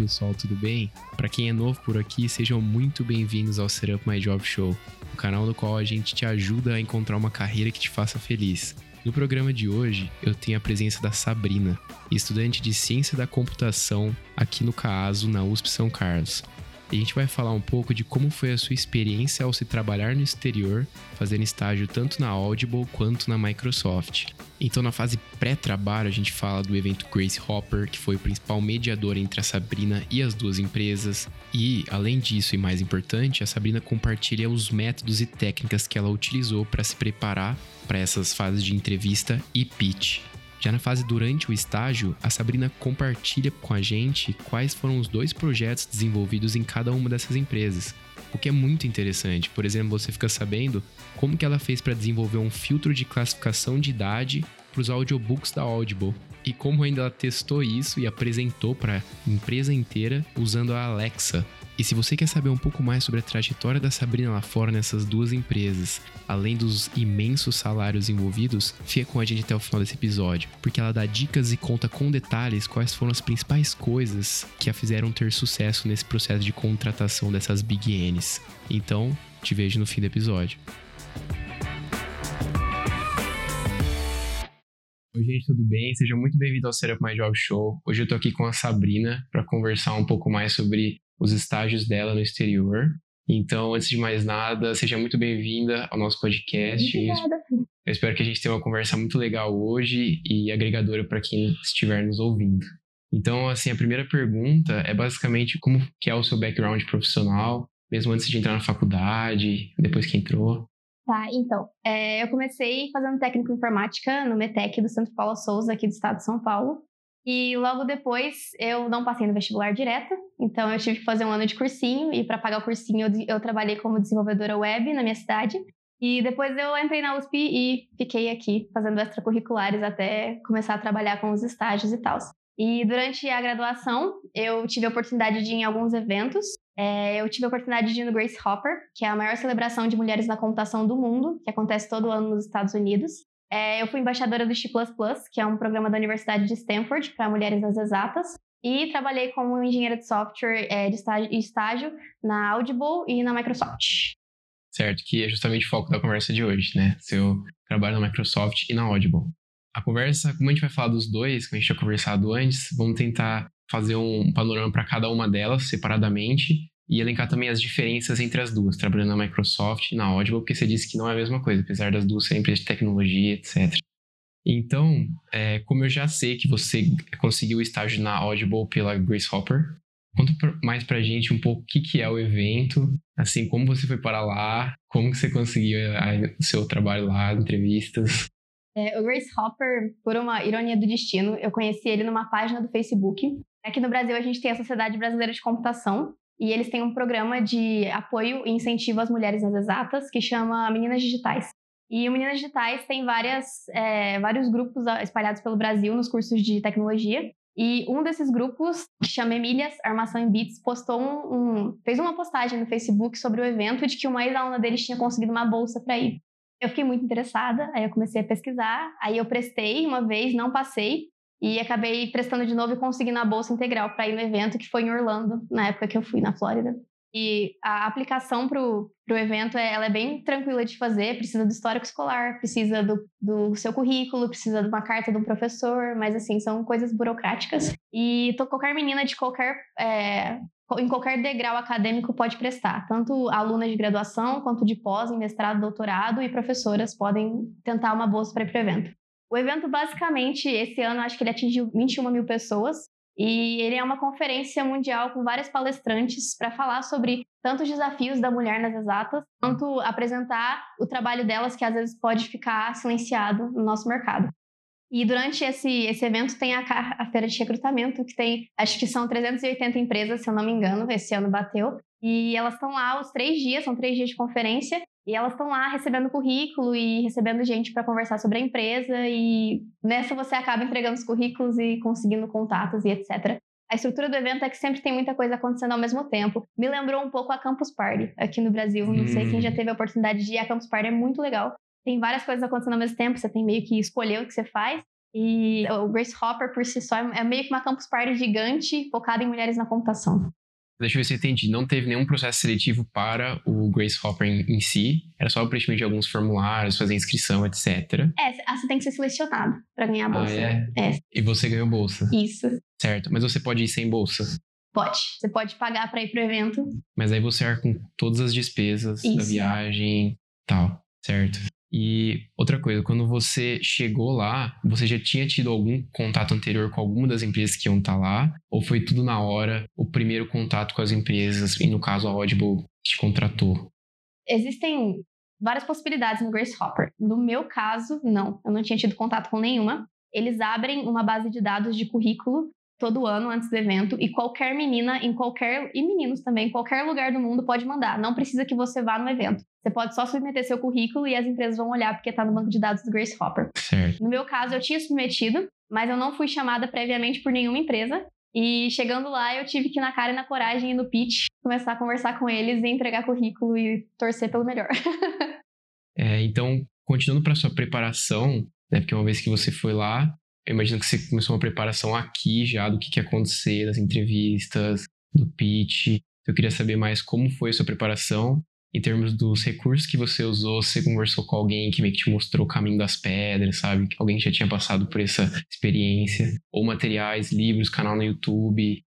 pessoal, tudo bem? Para quem é novo por aqui, sejam muito bem-vindos ao Setup My Job Show, o canal no qual a gente te ajuda a encontrar uma carreira que te faça feliz. No programa de hoje, eu tenho a presença da Sabrina, estudante de Ciência da Computação aqui no CAASO, na USP São Carlos. E a gente vai falar um pouco de como foi a sua experiência ao se trabalhar no exterior, fazendo estágio tanto na Audible quanto na Microsoft. Então, na fase pré-trabalho, a gente fala do evento Grace Hopper, que foi o principal mediador entre a Sabrina e as duas empresas. E, além disso, e mais importante, a Sabrina compartilha os métodos e técnicas que ela utilizou para se preparar para essas fases de entrevista e pitch. Já na fase durante o estágio, a Sabrina compartilha com a gente quais foram os dois projetos desenvolvidos em cada uma dessas empresas, o que é muito interessante. Por exemplo, você fica sabendo como que ela fez para desenvolver um filtro de classificação de idade para os audiobooks da Audible e como ainda ela testou isso e apresentou para a empresa inteira usando a Alexa, e se você quer saber um pouco mais sobre a trajetória da Sabrina lá fora nessas duas empresas, além dos imensos salários envolvidos, fica com a gente até o final desse episódio, porque ela dá dicas e conta com detalhes quais foram as principais coisas que a fizeram ter sucesso nesse processo de contratação dessas Big N's. Então, te vejo no fim do episódio. Oi, gente, tudo bem? Seja muito bem-vindo ao Setup My Job Show. Hoje eu tô aqui com a Sabrina para conversar um pouco mais sobre os estágios dela no exterior. Então, antes de mais nada, seja muito bem-vinda ao nosso podcast. Obrigada. Eu espero que a gente tenha uma conversa muito legal hoje e agregadora para quem estiver nos ouvindo. Então, assim, a primeira pergunta é basicamente como que é o seu background profissional, mesmo antes de entrar na faculdade, depois que entrou. Tá, então, é, eu comecei fazendo técnico em informática no METEC do Santo Paulo Souza, aqui do estado de São Paulo. E logo depois eu não passei no vestibular direto, então eu tive que fazer um ano de cursinho e para pagar o cursinho eu, eu, trabalhei como desenvolvedora web na minha cidade. E depois eu entrei na USP e fiquei aqui fazendo extracurriculares até começar a trabalhar com os estágios e tal. E durante a graduação eu tive a oportunidade de ir em alguns eventos. É, eu tive a oportunidade de ir no Grace Hopper, que é a maior celebração de mulheres na computação do mundo, que acontece todo ano nos Estados Unidos. É, eu fui embaixadora do X++, que é um programa da Universidade de Stanford para mulheres nas exatas. E trabalhei como engenheira de software é, de estágio, estágio na Audible e na Microsoft. Certo, que é justamente o foco da conversa de hoje, né? Seu trabalho na Microsoft e na Audible. A conversa, como a gente vai falar dos dois, como a gente tinha conversado antes, vamos tentar fazer um panorama para cada uma delas separadamente e elencar também as diferenças entre as duas, trabalhando na Microsoft e na Audible, porque você disse que não é a mesma coisa, apesar das duas serem empresas de tecnologia, etc. Então, é, como eu já sei que você conseguiu o estágio na Audible pela Grace Hopper, conta mais pra gente um pouco o que, que é o evento, assim, como você foi para lá, como que você conseguiu o seu trabalho lá, entrevistas. É, o Grace Hopper, por uma ironia do destino, eu conheci ele numa página do Facebook. Aqui no Brasil a gente tem a Sociedade Brasileira de Computação, e eles têm um programa de apoio e incentivo às mulheres nas exatas que chama Meninas Digitais. E o Meninas Digitais tem várias, é, vários grupos espalhados pelo Brasil nos cursos de tecnologia. E um desses grupos, que chama Emílias Armação em Beats, postou um, um, fez uma postagem no Facebook sobre o evento de que uma ex-aluna deles tinha conseguido uma bolsa para ir. Eu fiquei muito interessada, aí eu comecei a pesquisar, aí eu prestei uma vez, não passei, e acabei prestando de novo e conseguindo a bolsa integral para ir no evento que foi em Orlando, na época que eu fui na Flórida. E a aplicação para o evento é, ela é bem tranquila de fazer, precisa do histórico escolar, precisa do, do seu currículo, precisa de uma carta um professor, mas assim, são coisas burocráticas. E qualquer menina de qualquer. É, em qualquer degrau acadêmico pode prestar, tanto alunas de graduação quanto de pós, em mestrado, doutorado e professoras podem tentar uma bolsa para ir para o evento. O evento, basicamente, esse ano, acho que ele atingiu 21 mil pessoas. E ele é uma conferência mundial com várias palestrantes para falar sobre tanto os desafios da mulher nas exatas, quanto apresentar o trabalho delas, que às vezes pode ficar silenciado no nosso mercado. E durante esse, esse evento tem a, a feira de recrutamento, que tem, acho que são 380 empresas, se eu não me engano, esse ano bateu. E elas estão lá os três dias, são três dias de conferência, e elas estão lá recebendo currículo e recebendo gente para conversar sobre a empresa. E nessa você acaba entregando os currículos e conseguindo contatos e etc. A estrutura do evento é que sempre tem muita coisa acontecendo ao mesmo tempo. Me lembrou um pouco a Campus Party aqui no Brasil. Não hum. sei quem já hum. teve a oportunidade de ir. A Campus Party é muito legal. Tem várias coisas acontecendo ao mesmo tempo. Você tem meio que escolher o que você faz. E o Grace Hopper, por si só, é meio que uma campus party gigante focada em mulheres na computação. Deixa eu ver se eu entendi. Não teve nenhum processo seletivo para o Grace Hopper em, em si. Era só o preenchimento de alguns formulários, fazer inscrição, etc. É, ah, você tem que ser selecionado para ganhar a Ah, bolsa. é? É. E você ganhou bolsa. Isso. Certo. Mas você pode ir sem bolsa. Pode. Você pode pagar para ir pro evento. Mas aí você arca com todas as despesas da Isso. viagem tal. Certo. E outra coisa, quando você chegou lá, você já tinha tido algum contato anterior com alguma das empresas que iam estar lá? Ou foi tudo na hora, o primeiro contato com as empresas, e no caso a Audible te contratou? Existem várias possibilidades no Grace Hopper. No meu caso, não. Eu não tinha tido contato com nenhuma. Eles abrem uma base de dados de currículo todo ano antes do evento e qualquer menina em qualquer e meninos também em qualquer lugar do mundo pode mandar. Não precisa que você vá no evento. Você pode só submeter seu currículo e as empresas vão olhar porque está no banco de dados do Grace Hopper. Certo. No meu caso, eu tinha submetido, mas eu não fui chamada previamente por nenhuma empresa. E chegando lá, eu tive que ir na cara e na coragem e no pitch começar a conversar com eles e entregar currículo e torcer pelo melhor. É, então, continuando para sua preparação, né? Porque uma vez que você foi lá, eu imagino que você começou uma preparação aqui já do que, que ia acontecer, das entrevistas, do pitch. Eu queria saber mais como foi a sua preparação em termos dos recursos que você usou, você conversou com alguém que meio que te mostrou o caminho das pedras, sabe? Alguém que já tinha passado por essa experiência. Ou materiais, livros, canal no YouTube.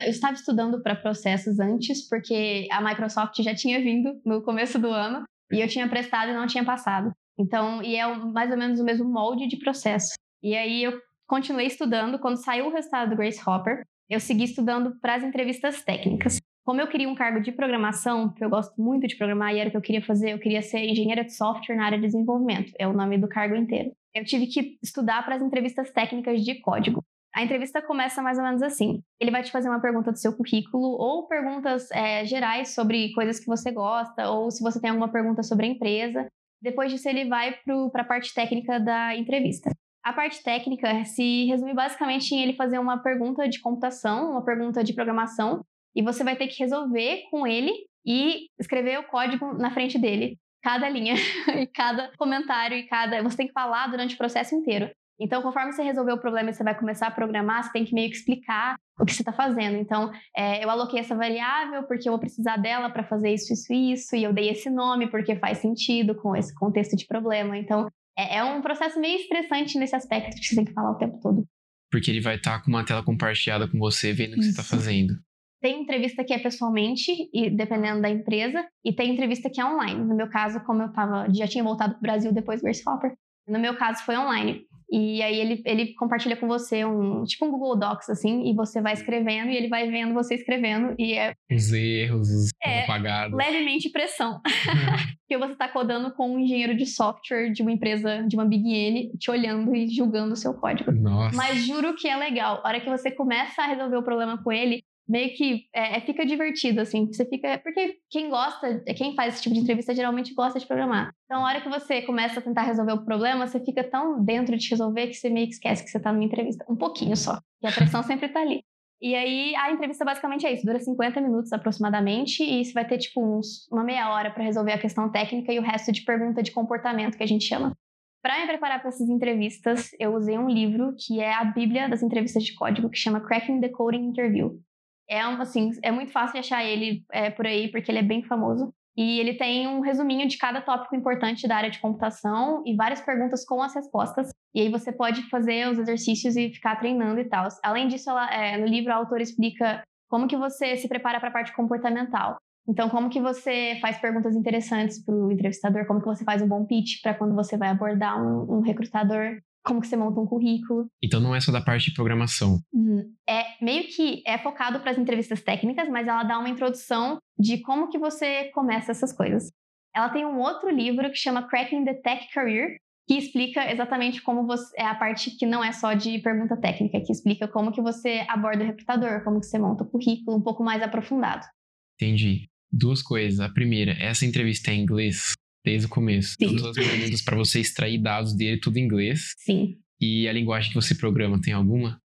Eu estava estudando para processos antes, porque a Microsoft já tinha vindo no começo do ano e eu tinha prestado e não tinha passado. Então, e é mais ou menos o mesmo molde de processo. E aí eu continuei estudando. Quando saiu o resultado do Grace Hopper, eu segui estudando para as entrevistas técnicas. Como eu queria um cargo de programação, porque eu gosto muito de programar e era o que eu queria fazer, eu queria ser engenheira de software na área de desenvolvimento. É o nome do cargo inteiro. Eu tive que estudar para as entrevistas técnicas de código. A entrevista começa mais ou menos assim. Ele vai te fazer uma pergunta do seu currículo ou perguntas é, gerais sobre coisas que você gosta ou se você tem alguma pergunta sobre a empresa. Depois disso, ele vai para a parte técnica da entrevista. A parte técnica se resume basicamente em ele fazer uma pergunta de computação, uma pergunta de programação, e você vai ter que resolver com ele e escrever o código na frente dele, cada linha e cada comentário e cada. Você tem que falar durante o processo inteiro. Então, conforme você resolver o problema e você vai começar a programar, você tem que meio que explicar o que você está fazendo. Então, é, eu aloquei essa variável porque eu vou precisar dela para fazer isso, isso, isso, e eu dei esse nome porque faz sentido com esse contexto de problema. Então, é, é um processo meio estressante nesse aspecto que você tem que falar o tempo todo. Porque ele vai estar com uma tela compartilhada com você, vendo o que você está fazendo. Tem entrevista que é pessoalmente, e dependendo da empresa, e tem entrevista que é online. No meu caso, como eu tava, já tinha voltado para o Brasil depois do Hopper, no meu caso foi online. E aí ele, ele compartilha com você um tipo um Google Docs, assim, e você vai escrevendo e ele vai vendo você escrevendo. E é Os erros, os É, apagados. levemente pressão. Porque você está codando com um engenheiro de software de uma empresa, de uma Big N, te olhando e julgando o seu código. Nossa. Mas juro que é legal. A hora que você começa a resolver o problema com ele, meio que é, é- fica divertido, assim. Você fica. Porque quem gosta, quem faz esse tipo de entrevista geralmente gosta de programar. Então, a hora que você começa a tentar resolver o problema, você fica tão dentro de resolver que você meio que esquece que você tá numa entrevista. Um pouquinho só. E a pressão sempre tá ali. E aí, a entrevista basicamente é isso. Dura 50 minutos aproximadamente. E você vai ter, tipo, uns, uma meia hora para resolver a questão técnica e o resto de pergunta de comportamento, que a gente chama. Para me preparar para essas entrevistas, eu usei um livro que é a Bíblia das entrevistas de código, que chama Cracking the Coding Interview. É um, assim, é muito fácil achar ele é, por aí, porque ele é bem famoso. E ele tem um resuminho de cada tópico importante da área de computação e várias perguntas com as respostas. E aí você pode fazer os exercícios e ficar treinando e tal. Além disso, ela, é, no livro a autora explica como que você se prepara para a parte comportamental. Então, como que você faz perguntas interessantes para o entrevistador, como que você faz um bom pitch para quando você vai abordar um, um recrutador, como que você monta um currículo. Então não é só da parte de programação. É meio que é focado para as entrevistas técnicas, mas ela dá uma introdução de como que você começa essas coisas. Ela tem um outro livro que chama Cracking the Tech Career, que explica exatamente como você é a parte que não é só de pergunta técnica, que explica como que você aborda o recrutador, como que você monta o currículo, um pouco mais aprofundado. Entendi. Duas coisas. A primeira, essa entrevista é em inglês desde o começo. Sim. Todas as perguntas para você extrair dados dele, tudo em inglês. Sim, E a linguagem que você programa, tem alguma?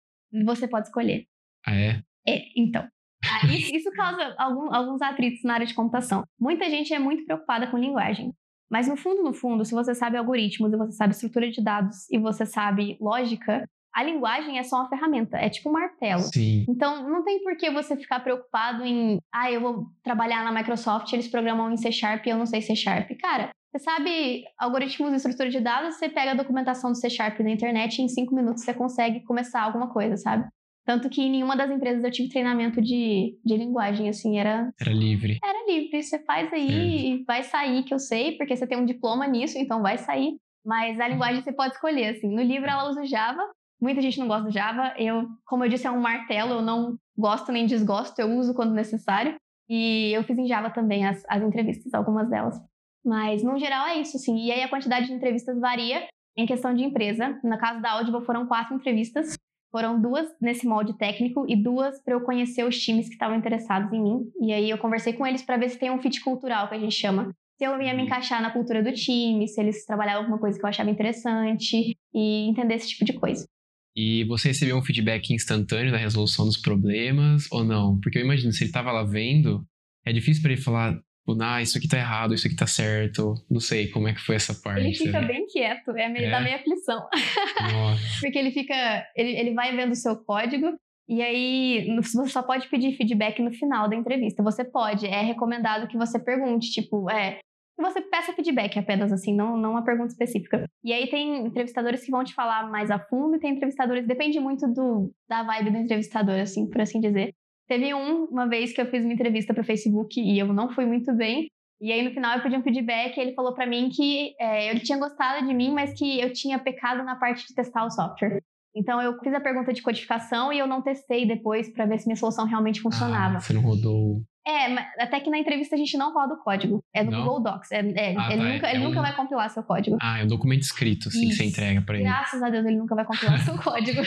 você pode escolher. Ah, é? É, então. Ah, Isso, isso causa algum- alguns atritos na área de computação. Muita gente é muito preocupada com linguagem. Mas no fundo, no fundo, se você sabe algoritmos, e você sabe estrutura de dados e você sabe lógica, a linguagem é só uma ferramenta, é tipo um martelo. Sim. Então, não tem por que você ficar preocupado em, ah, eu vou trabalhar na Microsoft, eles programam em C Sharp e eu não sei C Sharp. Cara, você sabe algoritmos e estrutura de dados, você pega a documentação do C Sharp na internet e em cinco minutos você consegue começar alguma coisa, sabe? Tanto que em nenhuma das empresas eu tive treinamento de, de linguagem, assim, era... Era livre. Era livre, você faz aí e vai sair, que eu sei, porque você tem um diploma nisso, então vai sair. Mas a linguagem você pode escolher, assim. No livro ela usa Java, muita gente não gosta do Java. Eu, como eu disse, é um martelo, eu não gosto nem desgosto, eu uso quando necessário. E eu fiz em Java também as, as entrevistas, algumas delas. Mas, no geral, é isso, assim. E aí a quantidade de entrevistas varia em questão de empresa. No caso da Audible, foram quatro entrevistas. Foram duas nesse molde técnico e duas para eu conhecer os times que estavam interessados em mim. E aí eu conversei com eles para ver se tem um fit cultural, que a gente chama. Se eu ia me encaixar na cultura do time, se eles trabalhavam alguma coisa que eu achava interessante e entender esse tipo de coisa. E você recebeu um feedback instantâneo da resolução dos problemas ou não? Porque eu imagino, se ele estava lá vendo, é difícil para ele falar, ah, isso aqui tá errado, isso aqui tá certo. Não sei como é que foi essa parte. Ele fica né? bem quieto, é meio, é? dá meio aflição. Porque ele fica. Ele, ele vai vendo o seu código. E aí, você só pode pedir feedback no final da entrevista. Você pode, é recomendado que você pergunte, tipo, é, você peça feedback apenas, assim, não, não uma pergunta específica. E aí tem entrevistadores que vão te falar mais a fundo e tem entrevistadores, depende muito do, da vibe do entrevistador, assim, por assim dizer. Teve um, uma vez que eu fiz uma entrevista para o Facebook e eu não fui muito bem. E aí no final eu pedi um feedback e ele falou para mim que é, ele tinha gostado de mim, mas que eu tinha pecado na parte de testar o software. Então eu fiz a pergunta de codificação e eu não testei depois para ver se minha solução realmente funcionava. Ah, você não rodou é, até que na entrevista a gente não roda o código. É do não? Google Docs. É, é, ah, ele, tá, nunca, é ele um... nunca vai compilar seu código. Ah, é um documento escrito, assim, que você entrega pra ele. Graças a Deus ele nunca vai compilar seu código.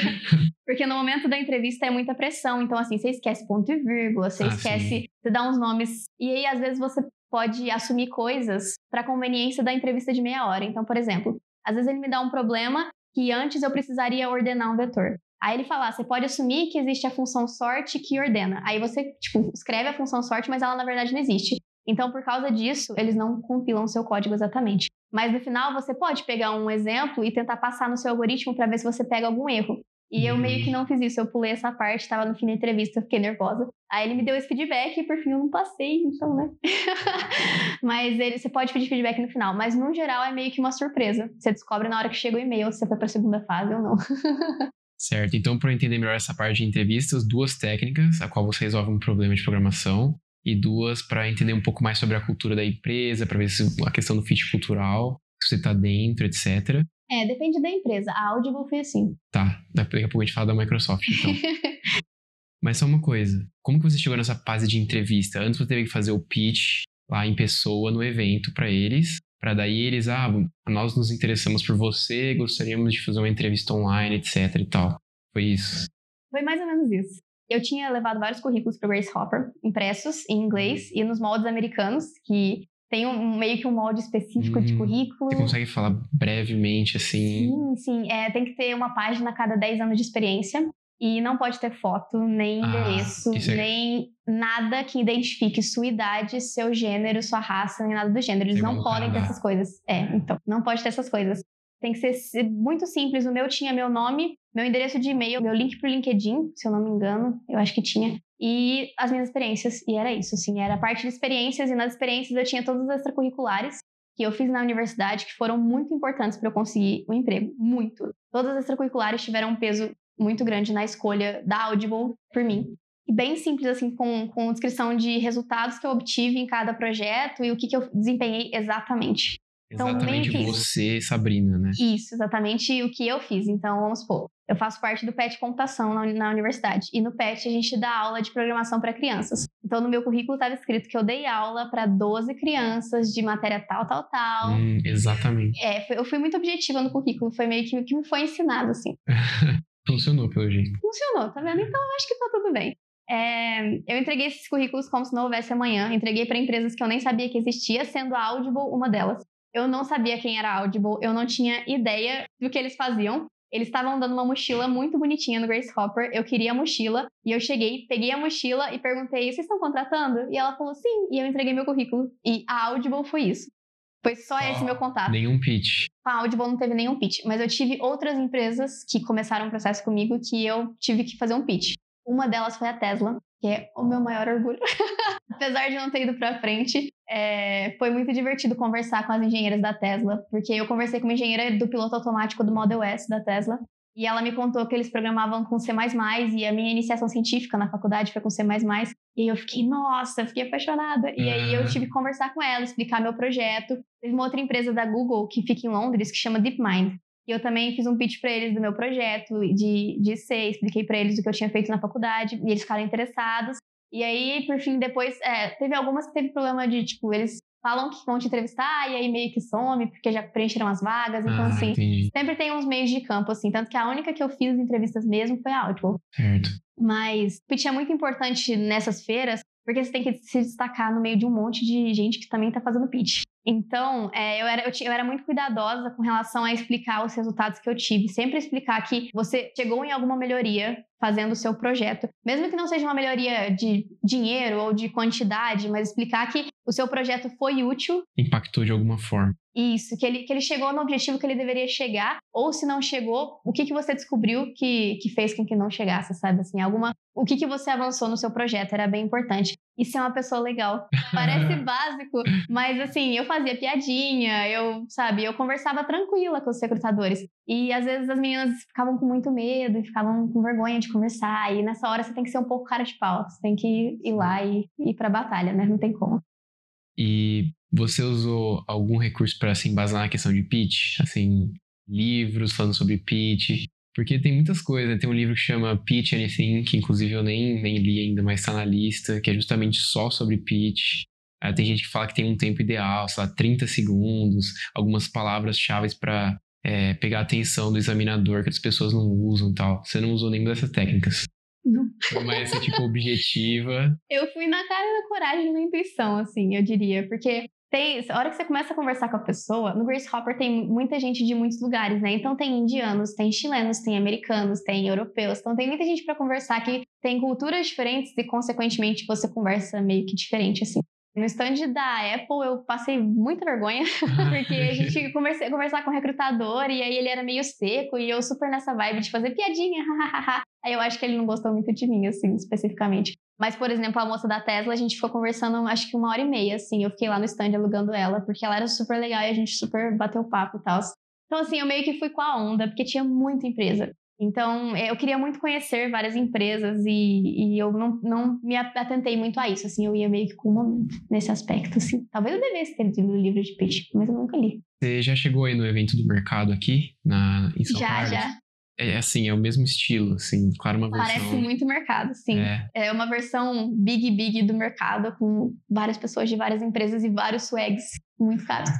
Porque no momento da entrevista é muita pressão. Então, assim, você esquece ponto e vírgula, você ah, esquece, sim. você dá uns nomes. E aí, às vezes, você pode assumir coisas para conveniência da entrevista de meia hora. Então, por exemplo, às vezes ele me dá um problema que antes eu precisaria ordenar um vetor. Aí ele fala, ah, você pode assumir que existe a função sort que ordena. Aí você, tipo, escreve a função sort, mas ela na verdade não existe. Então, por causa disso, eles não compilam seu código exatamente. Mas no final, você pode pegar um exemplo e tentar passar no seu algoritmo para ver se você pega algum erro. E eu meio que não fiz isso, eu pulei essa parte, estava no fim da entrevista, fiquei nervosa. Aí ele me deu esse feedback e por fim eu não passei, então, né? mas ele, você pode pedir feedback no final, mas no geral é meio que uma surpresa. Você descobre na hora que chega o e-mail se você foi para a segunda fase ou não. Certo. Então, para entender melhor essa parte de entrevistas, duas técnicas, a qual você resolve um problema de programação, e duas para entender um pouco mais sobre a cultura da empresa, para ver se a questão do fit cultural, se você está dentro, etc. É, depende da empresa. A Audible foi assim. Tá, daqui a pouco a gente fala da Microsoft, então. Mas só uma coisa, como que você chegou nessa fase de entrevista? Antes você teve que fazer o pitch lá em pessoa no evento para eles, para daí eles, ah, nós nos interessamos por você, gostaríamos de fazer uma entrevista online, etc e tal. Foi isso? Foi mais ou menos isso. Eu tinha levado vários currículos para Grace Hopper, impressos em inglês e nos moldes americanos, que tem um, meio que um molde específico hum, de currículo. Você consegue falar brevemente assim? Sim, sim. É, tem que ter uma página a cada 10 anos de experiência. E não pode ter foto, nem ah, endereço, é... nem nada que identifique sua idade, seu gênero, sua raça, nem nada do gênero. Eles não podem ter essas coisas. É, então, não pode ter essas coisas. Tem que ser muito simples. O meu tinha meu nome, meu endereço de e-mail, meu link pro LinkedIn, se eu não me engano, eu acho que tinha. E as minhas experiências. E era isso, assim, era parte de experiências. E nas experiências eu tinha todas as extracurriculares que eu fiz na universidade que foram muito importantes para eu conseguir o um emprego. Muito. Todas as extracurriculares tiveram um peso muito grande na escolha da Audible por mim. E bem simples, assim, com, com descrição de resultados que eu obtive em cada projeto e o que, que eu desempenhei exatamente. Então, exatamente você, Sabrina, né? Isso, exatamente o que eu fiz. Então, vamos supor, eu faço parte do PET Computação na, na universidade. E no PET a gente dá aula de programação para crianças. Então, no meu currículo estava escrito que eu dei aula para 12 crianças de matéria tal, tal, tal. Hum, exatamente. É, eu fui muito objetiva no currículo. Foi meio que o que me foi ensinado, assim. Funcionou, pelo jeito. Funcionou, tá vendo? Então acho que tá tudo bem. É, eu entreguei esses currículos como se não houvesse amanhã. Entreguei para empresas que eu nem sabia que existia, sendo a Audible uma delas. Eu não sabia quem era a Audible, eu não tinha ideia do que eles faziam. Eles estavam dando uma mochila muito bonitinha no Grace Hopper. Eu queria a mochila e eu cheguei, peguei a mochila e perguntei: vocês estão contratando? E ela falou sim. E eu entreguei meu currículo. E a Audible foi isso. Foi só esse meu contato. Nenhum pitch. A Audible não teve nenhum pitch, mas eu tive outras empresas que começaram o processo comigo que eu tive que fazer um pitch. Uma delas foi a Tesla, que é o meu maior orgulho. Apesar de não ter ido para frente, é, foi muito divertido conversar com as engenheiras da Tesla, porque eu conversei com uma engenheira do piloto automático do Model S da Tesla, e ela me contou que eles programavam com C++ e a minha iniciação científica na faculdade foi com C++. E eu fiquei, nossa, fiquei apaixonada. E aí eu tive que conversar com ela, explicar meu projeto. Teve uma outra empresa da Google que fica em Londres que chama DeepMind. E eu também fiz um pitch para eles do meu projeto de, de C, expliquei para eles o que eu tinha feito na faculdade e eles ficaram interessados. E aí, por fim, depois, é, teve algumas que teve problema de, tipo, eles falam que vão te entrevistar e aí meio que some, porque já preencheram as vagas. Então, ah, assim, entendi. sempre tem uns meios de campo, assim. Tanto que a única que eu fiz entrevistas mesmo foi a Audible. Certo. Mas o pitch é muito importante nessas feiras, porque você tem que se destacar no meio de um monte de gente que também está fazendo pitch. Então, é, eu, era, eu, eu, era muito cuidadosa com relação a explicar os resultados que eu tive. Sempre explicar que você chegou em alguma melhoria fazendo o seu projeto. Mesmo que não seja uma melhoria de dinheiro ou de quantidade, mas explicar que o seu projeto foi útil. Impactou de alguma forma. Isso, que ele, que ele chegou no objetivo que ele deveria chegar, ou se não chegou, o que, que você descobriu que, que fez com que não chegasse, sabe? Assim, alguma. O que, que você avançou no seu projeto era bem importante. E ser uma pessoa legal. Parece básico, mas assim, eu fazia piadinha, eu, sabe, eu conversava tranquila com os recrutadores. E às vezes as meninas ficavam com muito medo e ficavam com vergonha de conversar. E nessa hora você tem que ser um pouco cara de pau, você tem que ir lá e ir pra batalha, né? Não tem como. E você usou algum recurso para se embasar na questão de pitch? Assim, livros falando sobre pitch? Porque tem muitas coisas, né? Tem um livro que chama Pitch Anything, que inclusive eu nem, nem li ainda, mas está na lista, que é justamente só sobre pitch. Aí tem gente que fala que tem um tempo ideal, sei lá, 30 segundos, algumas palavras-chave para é, pegar a atenção do examinador que as pessoas não usam e tal. Você não usou nenhuma dessas técnicas. Não. Foi mais tipo objetiva. Eu fui na cara da coragem e na intuição, assim, eu diria. Porque tem, a hora que você começa a conversar com a pessoa, no Grace Hopper tem muita gente de muitos lugares, né? Então tem indianos, tem chilenos, tem americanos, tem europeus. Então tem muita gente para conversar que tem culturas diferentes e, consequentemente, você conversa meio que diferente, assim. No stand da Apple, eu passei muita vergonha, porque a gente a conversar com o recrutador e aí ele era meio seco e eu super nessa vibe de fazer piadinha, Aí eu acho que ele não gostou muito de mim, assim, especificamente. Mas, por exemplo, a moça da Tesla, a gente ficou conversando acho que uma hora e meia, assim. Eu fiquei lá no stand alugando ela, porque ela era super legal e a gente super bateu papo e tal. Então, assim, eu meio que fui com a onda, porque tinha muita empresa. Então, eu queria muito conhecer várias empresas e, e eu não, não me atentei muito a isso, assim, eu ia meio que com uma nesse aspecto, assim. Talvez eu devesse ter lido o livro de pitch, mas eu nunca li. Você já chegou aí no evento do mercado aqui, na, em São já, Carlos? Já, já. É assim, é o mesmo estilo, assim, claro, uma versão... Parece muito mercado, sim. É. é uma versão big, big do mercado, com várias pessoas de várias empresas e vários swags muito caros.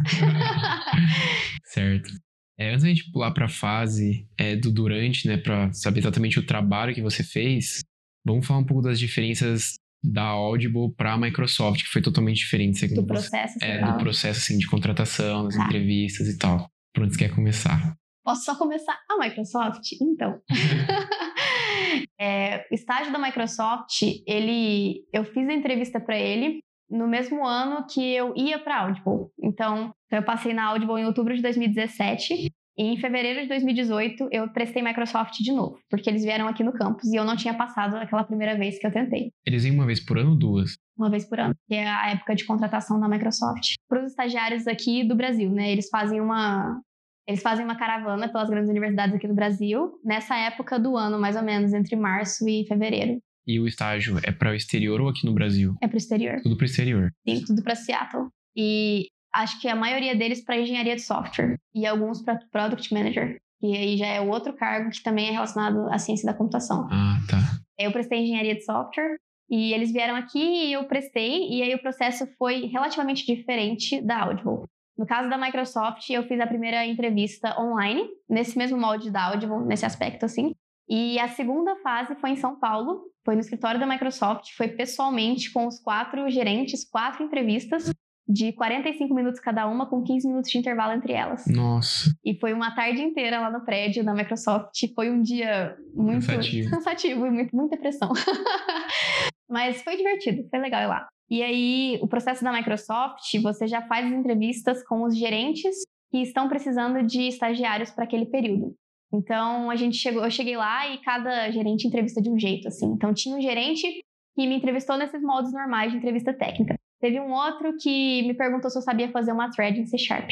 certo. É, antes da gente pular para a fase é, do durante, né, para saber exatamente o trabalho que você fez, vamos falar um pouco das diferenças da Audible para a Microsoft, que foi totalmente diferente. Segundo do processo, É, do processo, assim, de contratação, das tá. entrevistas e tal. Por onde você quer começar? Posso só começar? A Microsoft? Então. é, o estágio da Microsoft, ele, eu fiz a entrevista para ele no mesmo ano que eu ia para Audible. Então, eu passei na Audible em outubro de 2017 e em fevereiro de 2018 eu prestei Microsoft de novo, porque eles vieram aqui no campus e eu não tinha passado aquela primeira vez que eu tentei. Eles vêm uma vez por ano ou duas? Uma vez por ano, que é a época de contratação da Microsoft. Para os estagiários aqui do Brasil, né? Eles fazem uma, eles fazem uma caravana pelas grandes universidades aqui no Brasil, nessa época do ano, mais ou menos, entre março e fevereiro. E o estágio é para o exterior ou aqui no Brasil? É para o exterior. Tudo para o exterior. Sim, tudo para Seattle. E acho que a maioria deles para engenharia de software e alguns para product manager. E aí já é outro cargo que também é relacionado à ciência da computação. Ah, tá. Eu prestei engenharia de software e eles vieram aqui e eu prestei, e aí o processo foi relativamente diferente da Audible. No caso da Microsoft, eu fiz a primeira entrevista online, nesse mesmo molde da Audible, nesse aspecto assim. E a segunda fase foi em São Paulo, foi no escritório da Microsoft, foi pessoalmente com os quatro gerentes, quatro entrevistas de 45 minutos cada uma, com 15 minutos de intervalo entre elas. Nossa. E foi uma tarde inteira lá no prédio da Microsoft. Foi um dia muito cansativo, cansativo e muito, muita pressão. Mas foi divertido, foi legal ir lá. E aí, o processo da Microsoft, você já faz entrevistas com os gerentes que estão precisando de estagiários para aquele período. Então, a gente chegou, eu cheguei lá e cada gerente entrevista de um jeito, assim. Então, tinha um gerente que me entrevistou nesses modos normais de entrevista técnica. Teve um outro que me perguntou se eu sabia fazer uma thread em C Sharp.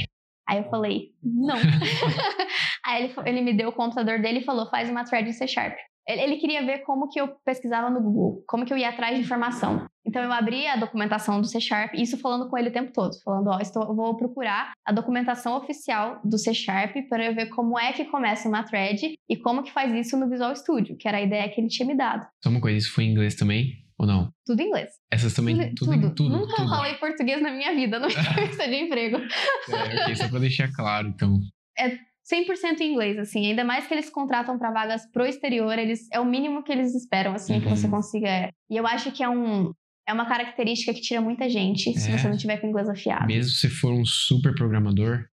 Aí eu falei, não. Aí ele, ele me deu o computador dele e falou, faz uma thread em C Sharp. Ele queria ver como que eu pesquisava no Google, como que eu ia atrás de informação. Então eu abri a documentação do C Sharp, isso falando com ele o tempo todo, falando, ó, estou, vou procurar a documentação oficial do C Sharp para eu ver como é que começa uma thread e como que faz isso no Visual Studio, que era a ideia que ele tinha me dado. Só uma coisa, isso foi em inglês também? Ou não? Tudo em inglês. Essas também, tudo, tudo. tudo Nunca tudo. falei português na minha vida, não entrevista de emprego. É, ok, só pra deixar claro, então. É 100% em inglês, assim. Ainda mais que eles contratam para vagas pro exterior, eles é o mínimo que eles esperam, assim, uhum. que você uhum. consiga. E eu acho que é um é uma característica que tira muita gente é. se você não tiver com inglês afiado. Mesmo se for um super programador.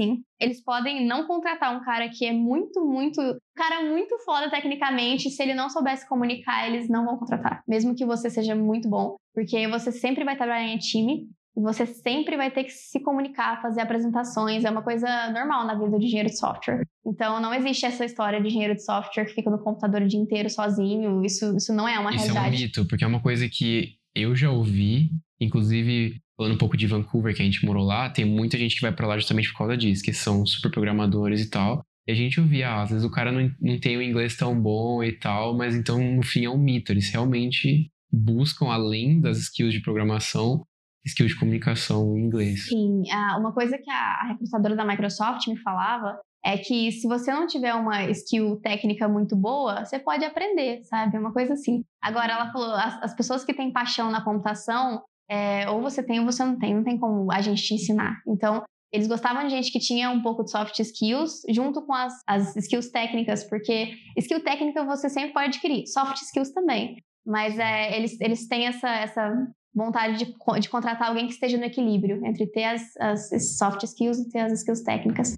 Sim. Eles podem não contratar um cara que é muito, muito. Um cara muito foda tecnicamente. Se ele não soubesse comunicar, eles não vão contratar. Mesmo que você seja muito bom. Porque você sempre vai trabalhar em time. E você sempre vai ter que se comunicar, fazer apresentações, é uma coisa normal na vida de engenheiro de software. Então não existe essa história de engenheiro de software que fica no computador o dia inteiro sozinho, isso, isso não é uma isso realidade. Isso é um mito, porque é uma coisa que eu já ouvi, inclusive falando um pouco de Vancouver, que a gente morou lá, tem muita gente que vai para lá justamente por causa disso, que são super programadores e tal. E a gente ouvia, ah, às vezes o cara não, não tem o inglês tão bom e tal, mas então no fim é um mito. Eles realmente buscam, além das skills de programação, skills de comunicação em inglês. Sim, uma coisa que a recrutadora da Microsoft me falava é que se você não tiver uma skill técnica muito boa, você pode aprender, sabe? Uma coisa assim. Agora, ela falou, as, as pessoas que têm paixão na computação, é, ou você tem ou você não tem, não tem como a gente te ensinar. Então, eles gostavam de gente que tinha um pouco de soft skills junto com as, as skills técnicas, porque skill técnica você sempre pode adquirir, soft skills também. Mas é, eles, eles têm essa, essa vontade de, de contratar alguém que esteja no equilíbrio entre ter as, as soft skills e ter as skills técnicas.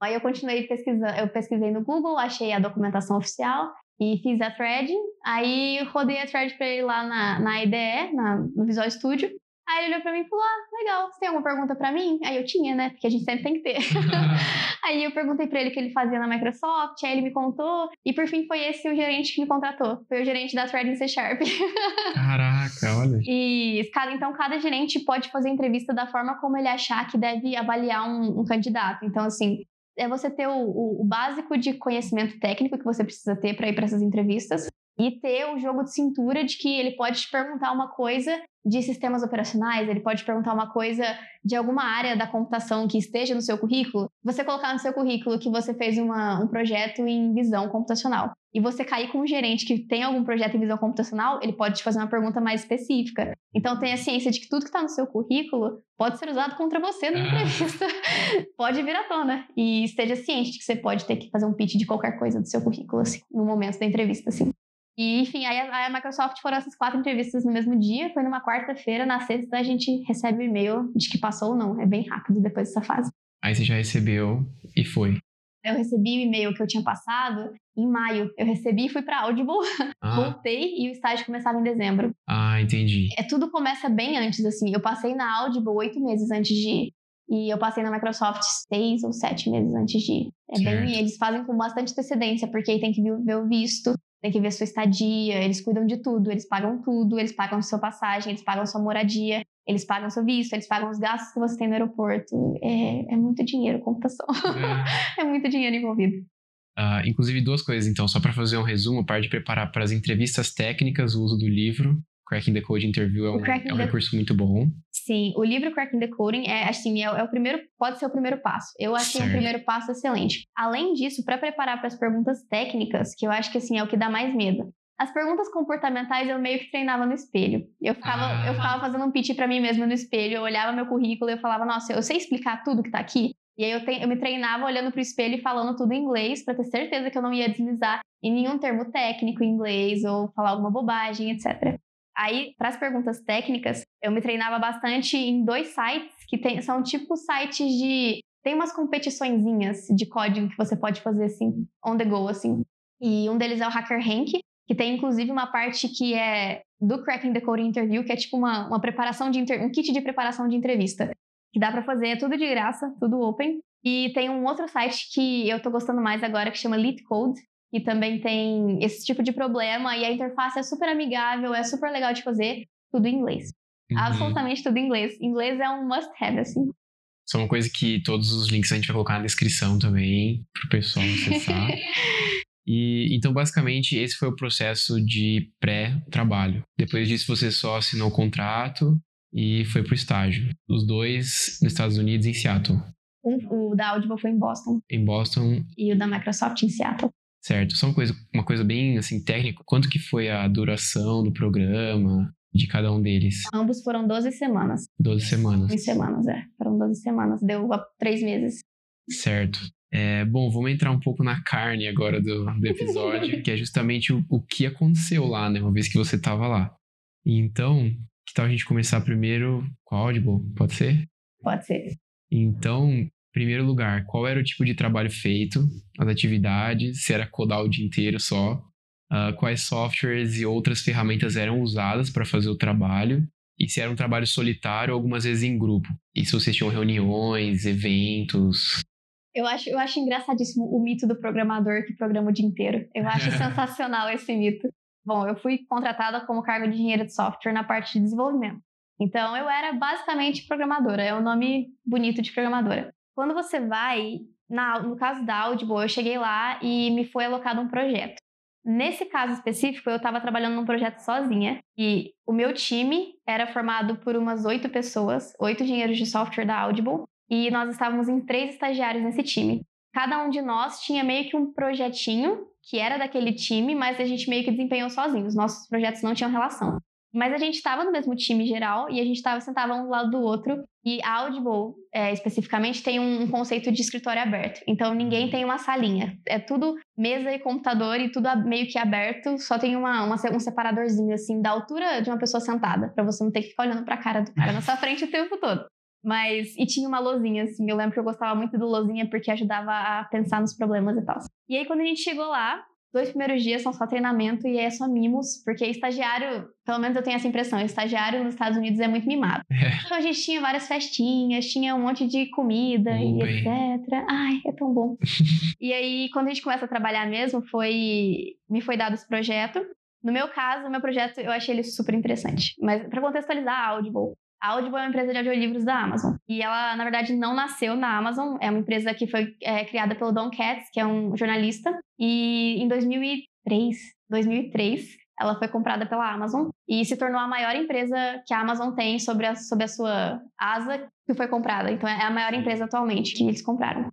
Aí eu continuei pesquisando, eu pesquisei no Google, achei a documentação oficial e fiz a thread. Aí rodei a thread para ele lá na, na IDE, na, no Visual Studio. Aí ele olhou pra mim e falou: Ah, legal, você tem alguma pergunta pra mim? Aí eu tinha, né? Porque a gente sempre tem que ter. aí eu perguntei pra ele o que ele fazia na Microsoft, aí ele me contou, e por fim foi esse o gerente que me contratou. Foi o gerente da Thread em C Sharp. Caraca, olha. E cada, então cada gerente pode fazer entrevista da forma como ele achar que deve avaliar um, um candidato. Então, assim, é você ter o, o, o básico de conhecimento técnico que você precisa ter para ir para essas entrevistas e ter o jogo de cintura de que ele pode te perguntar uma coisa de sistemas operacionais, ele pode perguntar uma coisa de alguma área da computação que esteja no seu currículo, você colocar no seu currículo que você fez uma, um projeto em visão computacional. E você cair com um gerente que tem algum projeto em visão computacional, ele pode te fazer uma pergunta mais específica. Então tenha ciência de que tudo que está no seu currículo pode ser usado contra você na ah. entrevista. pode vir à tona. E esteja ciente de que você pode ter que fazer um pitch de qualquer coisa do seu currículo, assim, no momento da entrevista, assim. E, enfim, aí a, Microsoft foram essas quatro entrevistas no mesmo dia, foi numa quarta-feira, na sexta a gente recebe o e-mail de que passou ou não, é bem rápido depois dessa fase. Aí você já recebeu e foi. Eu recebi o e-mail que eu tinha passado em maio. Eu recebi e fui para Audible, ah. voltei e o estágio começava em dezembro. Ah, entendi. É, tudo começa bem antes, assim. Eu passei na Audible oito meses antes de ir. E eu passei na Microsoft seis ou sete meses antes de ir. É certo. bem, eles fazem com bastante antecedência, porque aí tem que ver o visto, tem que ver sua estadia, eles cuidam de tudo, eles pagam tudo, eles pagam sua passagem, eles pagam sua moradia, eles pagam seu visto, eles pagam os gastos que você tem no aeroporto. É, é muito dinheiro, computação. É. é muito dinheiro envolvido. Uh, inclusive, duas coisas, então, só para fazer um resumo, a parte de preparar para as entrevistas técnicas, o uso do livro, Cracking the Code Interview é um, é um the... recurso muito bom. Sim, o livro Cracking the Coding é assim, é, é, o primeiro, pode ser o primeiro passo. Eu achei certo. o primeiro passo excelente. Além disso, para preparar para as perguntas técnicas, que eu acho que assim é o que dá mais medo. As perguntas comportamentais eu meio que treinava no espelho. Eu ficava, ah. eu ficava fazendo um pitch para mim mesma no espelho, eu olhava meu currículo e eu falava, nossa, eu sei explicar tudo que tá aqui. E aí eu, te, eu me treinava olhando pro espelho e falando tudo em inglês para ter certeza que eu não ia deslizar em nenhum termo técnico em inglês ou falar alguma bobagem, etc. Aí, para as perguntas técnicas, eu me treinava bastante em dois sites que tem, são tipo sites de. Tem umas competiçõezinhas de código que você pode fazer assim, on the go, assim. E um deles é o HackerRank, que tem inclusive uma parte que é do Cracking the Code Interview, que é tipo uma, uma preparação de um kit de preparação de entrevista, que dá para fazer, tudo de graça, tudo open. E tem um outro site que eu tô gostando mais agora, que chama Lit Code, que também tem esse tipo de problema, e a interface é super amigável, é super legal de fazer, tudo em inglês. Uhum. Absolutamente tudo em inglês. Inglês é um must-have, assim. Isso é uma coisa que todos os links a gente vai colocar na descrição também, pro pessoal acessar. E então, basicamente, esse foi o processo de pré-trabalho. Depois disso, você só assinou o contrato e foi pro estágio. Os dois nos Estados Unidos, em Seattle. Um, o da Audible foi em Boston. Em Boston. E o da Microsoft em Seattle. Certo. Só uma coisa, uma coisa bem assim técnica. Quanto que foi a duração do programa de cada um deles? Ambos foram 12 semanas. 12 semanas. 12 semanas, é. Foram 12 semanas. Deu três meses. Certo. É, bom, vamos entrar um pouco na carne agora do, do episódio, que é justamente o, o que aconteceu lá, né? Uma vez que você estava lá. Então, que tal a gente começar primeiro com a Audible? Pode ser? Pode ser. Então, primeiro lugar, qual era o tipo de trabalho feito, as atividades, se era codar o dia inteiro só, uh, quais softwares e outras ferramentas eram usadas para fazer o trabalho, e se era um trabalho solitário ou algumas vezes em grupo. E se vocês tinham reuniões, eventos, eu acho, eu acho engraçadíssimo o mito do programador que programa o dia inteiro. Eu acho sensacional esse mito. Bom, eu fui contratada como cargo de engenheiro de software na parte de desenvolvimento. Então, eu era basicamente programadora, é o um nome bonito de programadora. Quando você vai, na, no caso da Audible, eu cheguei lá e me foi alocado um projeto. Nesse caso específico, eu estava trabalhando num projeto sozinha e o meu time era formado por umas oito pessoas, oito engenheiros de software da Audible, e nós estávamos em três estagiários nesse time. Cada um de nós tinha meio que um projetinho que era daquele time, mas a gente meio que desempenhou sozinho. Os nossos projetos não tinham relação. Mas a gente estava no mesmo time geral e a gente estava sentava um do lado do outro. E a Audible, é, especificamente, tem um, um, conceito de escritório aberto. Então ninguém tem uma salinha. É tudo mesa e computador e tudo meio que aberto. Só tem uma, uma um separadorzinho assim da altura de uma pessoa sentada, para você não ter que ficar olhando para a cara do cara na sua frente o tempo todo. Mas, e tinha uma lozinha, assim. Eu lembro que eu gostava muito do lozinha porque ajudava a pensar nos problemas e tal. E aí, quando a gente chegou lá, dois primeiros dias são só treinamento e é só mimos, porque estagiário, pelo menos eu tenho essa impressão, estagiário nos Estados Unidos é muito mimado. É. Então a gente tinha várias festinhas, tinha um monte de comida e bem. etc. Ai, é tão bom. e aí, quando a gente começa a trabalhar mesmo, foi me foi dado esse projeto. No meu caso, o meu projeto, eu achei ele super interessante. Mas para contextualizar a Audible, a Audible é uma empresa de audiolivros da Amazon. E ela, na verdade, não nasceu na Amazon. É uma empresa que foi é, criada pelo Don Katz, que é um jornalista. E em 2003, 2003, ela foi comprada pela Amazon e se tornou a maior empresa que a Amazon tem sobre a, sobre a sua asa que foi comprada. Então, é a maior empresa atualmente que eles compraram.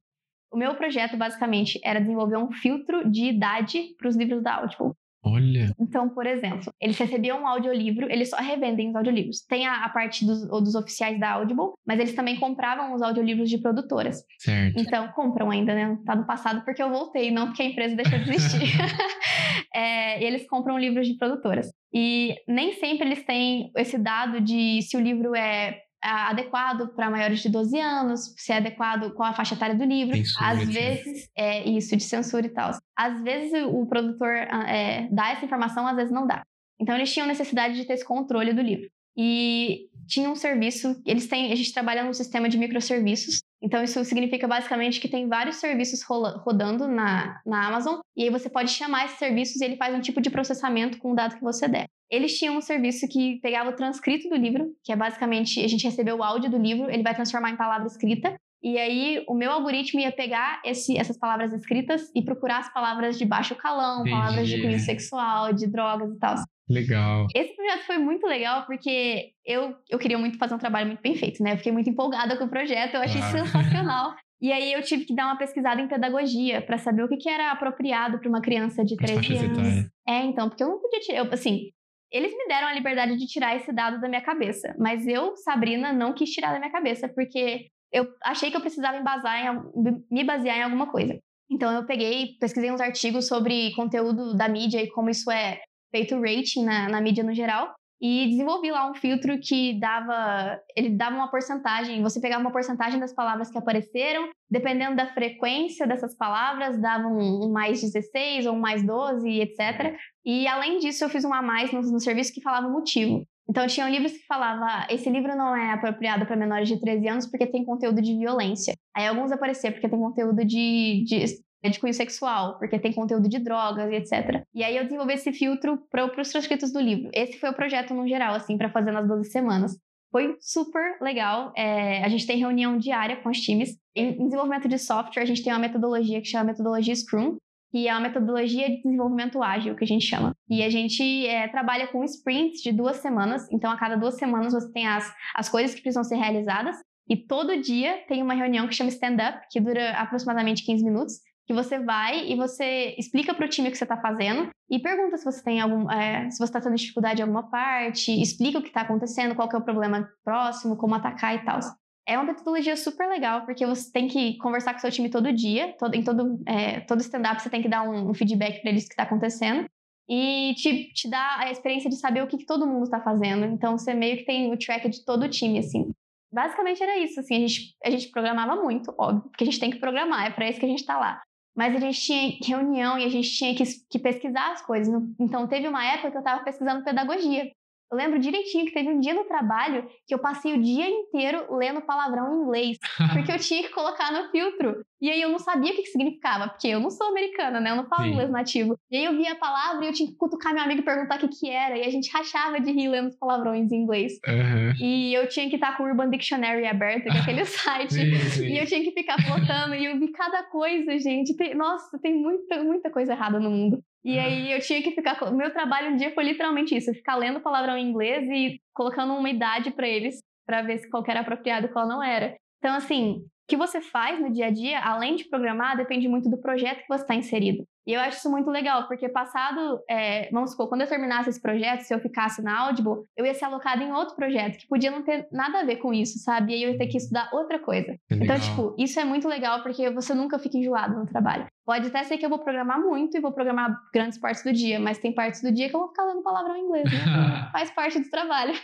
O meu projeto, basicamente, era desenvolver um filtro de idade para os livros da Audible. Olha. Então, por exemplo, eles recebiam um audiolivro, eles só revendem os audiolivros. Tem a, a parte dos, dos, oficiais da Audible, mas eles também compravam os audiolivros de produtoras. Certo. Então, compram ainda, né? Tá no passado porque eu voltei, não porque a empresa deixou de existir. é, eles compram livros de produtoras. E nem sempre eles têm esse dado de se o livro é adequado para maiores de 12 anos, se é adequado com a faixa etária do livro. Censura, Às vezes, é isso, de censura e tal. Às vezes o produtor ah, é, dá essa informação, às vezes não dá. Então eles tinham necessidade de ter esse controle do livro. E tinha um serviço, eles têm, a gente trabalha num sistema de microserviços, então isso significa basicamente que tem vários serviços rola, rodando na, na Amazon, e aí você pode chamar esses serviços e ele faz um tipo de processamento com o dado que você der. Eles tinham um serviço que pegava o transcrito do livro, que é basicamente a gente recebeu o áudio do livro, ele vai transformar em palavra escrita. E aí o meu algoritmo ia pegar esse, essas palavras escritas e procurar as palavras de baixo calão, Entendi. palavras de cunho sexual, de drogas e tal. Legal. Esse projeto foi muito legal porque eu, eu queria muito fazer um trabalho muito bem feito, né? Eu fiquei muito empolgada com o projeto, eu achei ah. sensacional. E aí eu tive que dar uma pesquisada em pedagogia para saber o que, que era apropriado para uma criança de 13 anos. É, então, porque eu não podia tirar, eu, assim, eles me deram a liberdade de tirar esse dado da minha cabeça, mas eu, Sabrina, não quis tirar da minha cabeça porque eu achei que eu precisava embasar em, me basear em alguma coisa. Então eu peguei, pesquisei uns artigos sobre conteúdo da mídia e como isso é feito rating na, na mídia no geral. e desenvolvi lá um filtro que dava, ele dava uma porcentagem, você pegava uma porcentagem das palavras que apareceram, dependendo da frequência dessas palavras, dava um, um mais 16 ou um mais 12, etc. E além disso, eu fiz um a mais no, no serviço que falava o motivo. Então, tinham livros que falavam: esse livro não é apropriado para menores de 13 anos porque tem conteúdo de violência. Aí alguns apareciam porque tem conteúdo de, de, de cunho sexual, porque tem conteúdo de drogas e etc. E aí eu desenvolvi esse filtro para os transcritos do livro. Esse foi o projeto no geral, assim, para fazer nas 12 semanas. Foi super legal. É, a gente tem reunião diária com os times. Em desenvolvimento de software, a gente tem uma metodologia que chama metodologia Scrum, que é uma metodologia de desenvolvimento ágil, que a gente chama. E a gente é, trabalha com sprints de duas semanas, então a cada duas semanas você tem as, as coisas que precisam ser realizadas, e todo dia tem uma reunião que chama stand-up, que dura aproximadamente 15 minutos, que você vai e você explica para o time o que você está fazendo e pergunta se você tem algum, é, se você está tendo dificuldade em alguma parte, explica o que está acontecendo, qual é o problema próximo, como atacar e tal. É uma metodologia super legal, porque você tem que conversar com seu time todo dia, todo, em todo, é, todo stand-up você tem que dar um, um feedback para eles que está acontecendo. E te, te dá a experiência de saber o que, que todo mundo está fazendo. Então você meio que tem o track de todo o time, assim. Basicamente era isso, assim, a gente, a gente programava muito, óbvio, porque a gente tem que programar, é para isso que a gente está lá. Mas a gente tinha reunião e a gente tinha que, que pesquisar as coisas. Então teve uma época que eu estava pesquisando pedagogia. Eu lembro direitinho que teve um dia no trabalho que eu passei o dia inteiro lendo palavrão em inglês, porque eu tinha que colocar no filtro. E aí eu não sabia o que, que significava, porque eu não sou americana, né? Eu não falo Sim. inglês nativo. E aí eu via a palavra e eu tinha que cutucar meu amigo e perguntar o que, que era. E a gente rachava de rir lendo os palavrões em inglês. Uhum. E eu tinha que estar com o Urban Dictionary aberto, que é aquele site. Sim, sim. E eu tinha que ficar flotando. e eu vi cada coisa, gente. Tem, nossa, tem muita, muita coisa errada no mundo. E aí eu tinha que ficar. Meu trabalho um dia foi literalmente isso: ficar lendo palavrão em inglês e colocando uma idade para eles, para ver se qual era apropriado e qual não era. Então, assim, o que você faz no dia a dia, além de programar, depende muito do projeto que você está inserido. E eu acho isso muito legal, porque passado, é, vamos supor, quando eu terminasse esse projeto, se eu ficasse na Audible, eu ia ser alocada em outro projeto, que podia não ter nada a ver com isso, sabe? E aí eu ia ter que estudar outra coisa. Então, tipo, isso é muito legal, porque você nunca fica enjoado no trabalho. Pode até ser que eu vou programar muito e vou programar grandes partes do dia, mas tem partes do dia que eu vou ficar lendo palavrão em inglês, né? Faz parte do trabalho.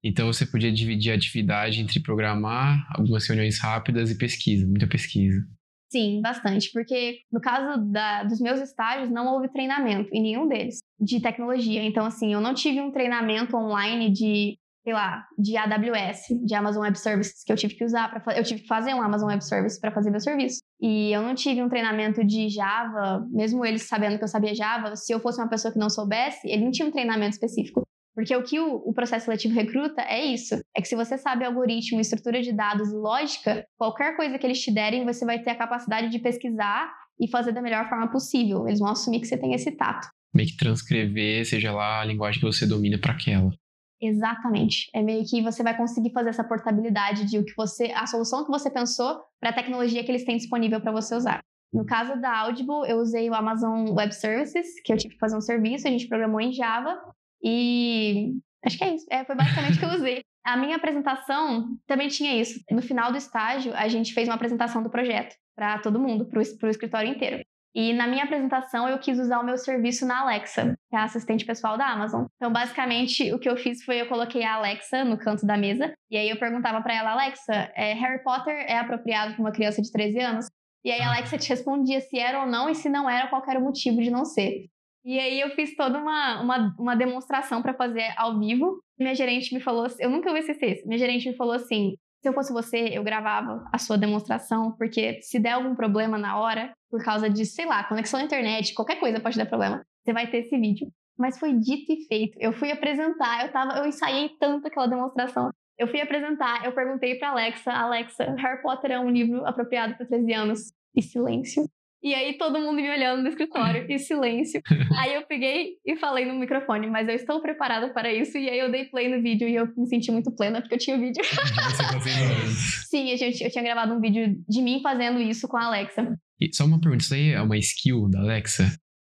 Então você podia dividir a atividade entre programar, algumas reuniões rápidas e pesquisa, muita pesquisa. Sim, bastante, porque no caso da, dos meus estágios não houve treinamento em nenhum deles de tecnologia. Então, assim, eu não tive um treinamento online de, sei lá, de AWS, de Amazon Web Services, que eu tive que usar para eu tive que fazer um Amazon Web Service para fazer meu serviço. E eu não tive um treinamento de Java, mesmo eles sabendo que eu sabia Java, se eu fosse uma pessoa que não soubesse, ele não tinha um treinamento específico. Porque o que o, o, processo seletivo recruta é isso: é que se você sabe algoritmo, estrutura de dados e lógica, qualquer coisa que eles te derem, você vai ter a capacidade de pesquisar e fazer da melhor forma possível. Eles vão assumir que você tem esse tato. Meio que transcrever, seja lá a linguagem que você domina para aquela. Exatamente. É meio que você vai conseguir fazer essa portabilidade de o que você, a solução que você pensou para a tecnologia que eles têm disponível para você usar. No caso da Audible, eu usei o Amazon Web Services, que eu tive que fazer um serviço, a gente programou em Java, e acho que é isso. É, foi basicamente o que eu usei. A minha apresentação também tinha isso. No final do estágio, a gente fez uma apresentação do projeto para todo mundo, para o escritório inteiro. E na minha apresentação eu quis usar o meu serviço na Alexa, que é a assistente pessoal da Amazon. Então, basicamente, o que eu fiz foi eu coloquei a Alexa no canto da mesa e aí eu perguntava para ela, Alexa, é, Harry Potter é apropriado para uma criança de 13 anos? E aí a Alexa te respondia se era ou não e se não era, qual era o motivo de não ser. E aí eu fiz toda uma, uma, uma demonstração para fazer ao vivo. Minha gerente me falou, eu nunca vou esquecer isso. Minha gerente me falou assim: se eu fosse você, eu gravava a sua demonstração, porque se der algum problema na hora, por causa de, sei lá, conexão à internet, qualquer coisa pode dar problema, você vai ter esse vídeo. Mas foi dito e feito. Eu fui apresentar, eu tava, eu ensaiei tanto aquela demonstração. Eu fui apresentar, eu perguntei para Alexa, Alexa, Harry Potter é um livro apropriado para 13 anos. E silêncio. E aí todo mundo me olhando no escritório e silêncio. aí eu peguei e falei no microfone, mas eu estou preparada para isso. E aí eu dei play no vídeo e eu me senti muito plena porque eu tinha o vídeo. Sim, a gente, eu tinha gravado um vídeo de mim fazendo isso com a Alexa. E só uma pergunta, isso aí é uma skill da Alexa?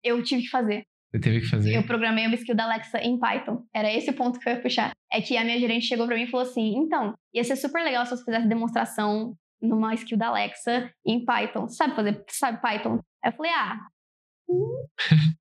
Eu tive que fazer. Você teve que fazer? Eu programei uma skill da Alexa em Python. Era esse o ponto que eu ia puxar. É que a minha gerente chegou para mim e falou assim: então, ia ser super legal se você fizesse demonstração numa skill da Alexa em Python. Sabe fazer, sabe Python? Eu falei, ah,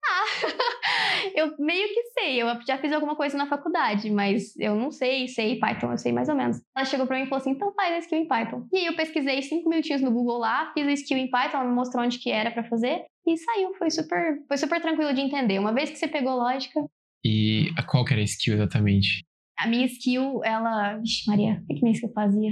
ah, eu meio que sei. Eu já fiz alguma coisa na faculdade, mas eu não sei, sei Python, eu sei mais ou menos. Ela chegou pra mim e falou assim: então faz a skill em Python. E aí eu pesquisei cinco minutinhos no Google lá, fiz a skill em Python, ela me mostrou onde que era para fazer e saiu. Foi super, foi super tranquilo de entender. Uma vez que você pegou lógica. E qual que era a skill exatamente? A minha skill, ela. Vixe, Maria, o que, que minha skill fazia?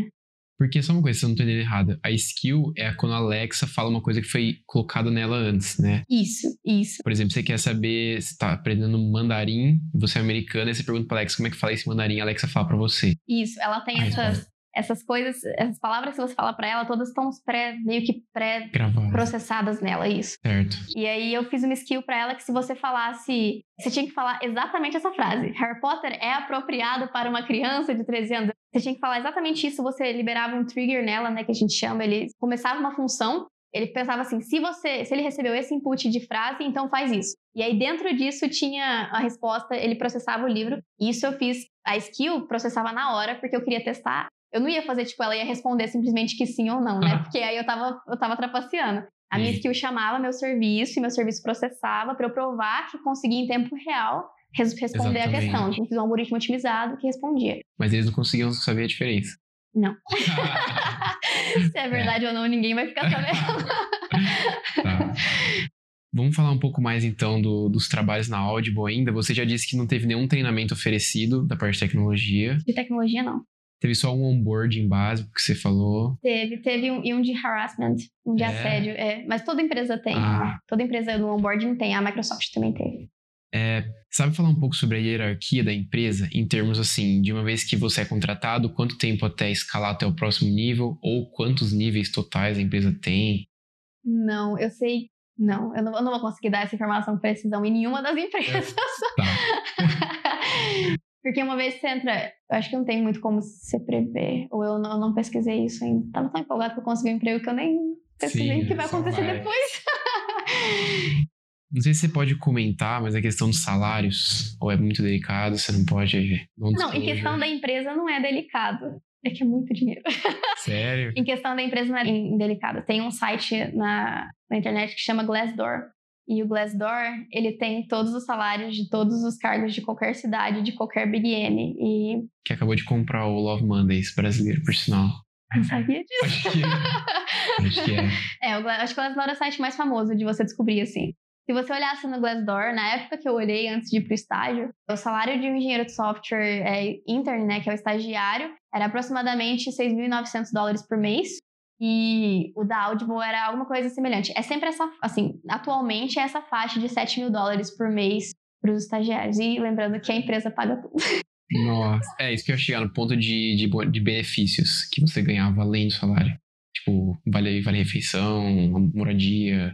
Porque só uma coisa, se eu não tô entendendo errado. A skill é quando a Alexa fala uma coisa que foi colocada nela antes, né? Isso, isso. Por exemplo, você quer saber se tá aprendendo mandarim, você é americana, e você pergunta pra Alexa como é que fala esse mandarim, a Alexa fala pra você. Isso, ela tem ah, essas, essas coisas, essas palavras que você fala para ela, todas estão pré, meio que pré-processadas nela, isso. Certo. E aí eu fiz uma skill para ela que se você falasse, você tinha que falar exatamente essa frase. Harry Potter é apropriado para uma criança de 13 anos. Você tinha que falar exatamente isso, você liberava um trigger nela, né, que a gente chama, ele começava uma função ele pensava assim: se você, se ele recebeu esse input de frase, então faz isso. E aí dentro disso tinha a resposta, ele processava o livro. Isso eu fiz a skill, processava na hora porque eu queria testar eu não ia fazer, tipo, ela ia responder simplesmente que sim ou não, né? Porque aí eu tava, eu tava trapaceando. A minha skill chamava meu serviço e meu serviço processava para eu provar que conseguia em tempo real responder Exatamente. a questão. Então, fiz um algoritmo otimizado que respondia. Mas eles não conseguiam saber a diferença. Não. Se é verdade é. ou não, ninguém vai ficar sabendo. tá. Vamos falar um pouco mais então do, dos trabalhos na Audible ainda. Você já disse que não teve nenhum treinamento oferecido da parte de tecnologia. De tecnologia, não. Teve só um onboarding básico que você falou? Teve, teve um, e um de harassment, um de é. assédio. É, mas toda empresa tem. Ah. Toda empresa no onboarding tem, a Microsoft também teve. É, sabe falar um pouco sobre a hierarquia da empresa em termos assim, de uma vez que você é contratado, quanto tempo até escalar até o próximo nível ou quantos níveis totais a empresa tem? Não, eu sei. Não, eu não, eu não vou conseguir dar essa informação com precisão em nenhuma das empresas. É, tá. Porque uma vez que você entra, eu acho que não tem muito como você prever. Ou eu não, eu não pesquisei isso ainda. Tava tão empolgado que eu consegui um emprego que eu nem pesquisei o que vai acontecer vai. depois. Não sei se você pode comentar, mas a questão dos salários, ou é muito delicado, você não pode. Não, não em questão da empresa não é delicado. É que é muito dinheiro. Sério? em questão da empresa não é delicado. Tem um site na, na internet que chama Glassdoor. E o Glassdoor, ele tem todos os salários de todos os cargos de qualquer cidade, de qualquer Big N. E... Que acabou de comprar o Love Mondays brasileiro, por sinal. Não sabia disso. Acho que é. acho que é. é, acho que o Glassdoor é o site mais famoso de você descobrir, assim. Se você olhasse no Glassdoor, na época que eu olhei antes de ir pro estágio, o salário de um engenheiro de software é, intern, né, que é o estagiário, era aproximadamente 6.900 dólares por mês. E o da Audible era alguma coisa semelhante. É sempre essa, assim, atualmente é essa faixa de 7 mil dólares por mês para os estagiários. E lembrando que a empresa paga tudo. Nossa, é isso que eu ia chegar no ponto de, de, de benefícios que você ganhava além do salário. Tipo, vale, vale refeição, moradia.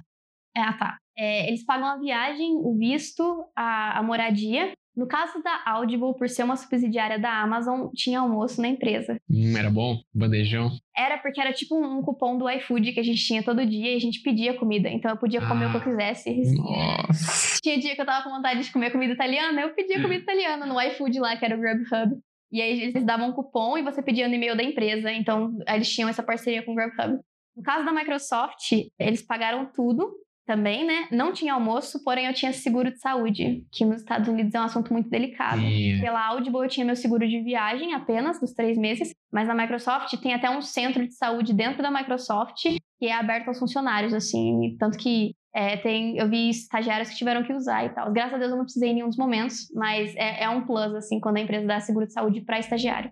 É, tá. É, eles pagam a viagem, o visto, a, a moradia no caso da Audible, por ser uma subsidiária da Amazon, tinha almoço na empresa. Hum, era bom? Bandejão? Era porque era tipo um cupom do iFood que a gente tinha todo dia e a gente pedia comida. Então eu podia comer ah, o que eu ah, quisesse. Nossa. Tinha dia que eu tava com vontade de comer comida italiana, eu pedia comida italiana no iFood lá, que era o Grubhub. E aí eles davam um cupom e você pedia no e-mail da empresa. Então eles tinham essa parceria com o Grubhub. No caso da Microsoft, eles pagaram tudo também, né? Não tinha almoço, porém eu tinha seguro de saúde, que nos Estados Unidos é um assunto muito delicado. Pela Audible eu tinha meu seguro de viagem apenas, dos três meses, mas na Microsoft tem até um centro de saúde dentro da Microsoft que é aberto aos funcionários, assim, tanto que é, tem, eu vi estagiários que tiveram que usar e tal. Graças a Deus eu não precisei em nenhum dos momentos, mas é, é um plus, assim, quando a empresa dá seguro de saúde para estagiário.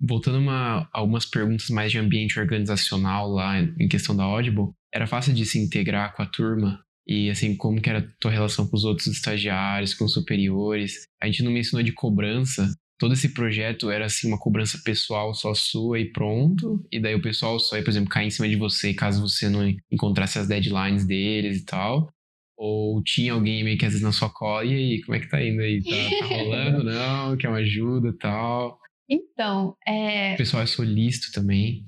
Voltando a algumas perguntas mais de ambiente organizacional lá em questão da Audible, era fácil de se integrar com a turma? E assim, como que era a tua relação com os outros estagiários, com os superiores? A gente não mencionou de cobrança. Todo esse projeto era assim uma cobrança pessoal só sua e pronto. E daí o pessoal só ia, por exemplo, cair em cima de você caso você não encontrasse as deadlines deles e tal. Ou tinha alguém meio que às vezes na sua cola, e aí, como é que tá indo aí? Tá, tá rolando? Não? Quer uma ajuda e tal? Então, é... O pessoal é solícito também.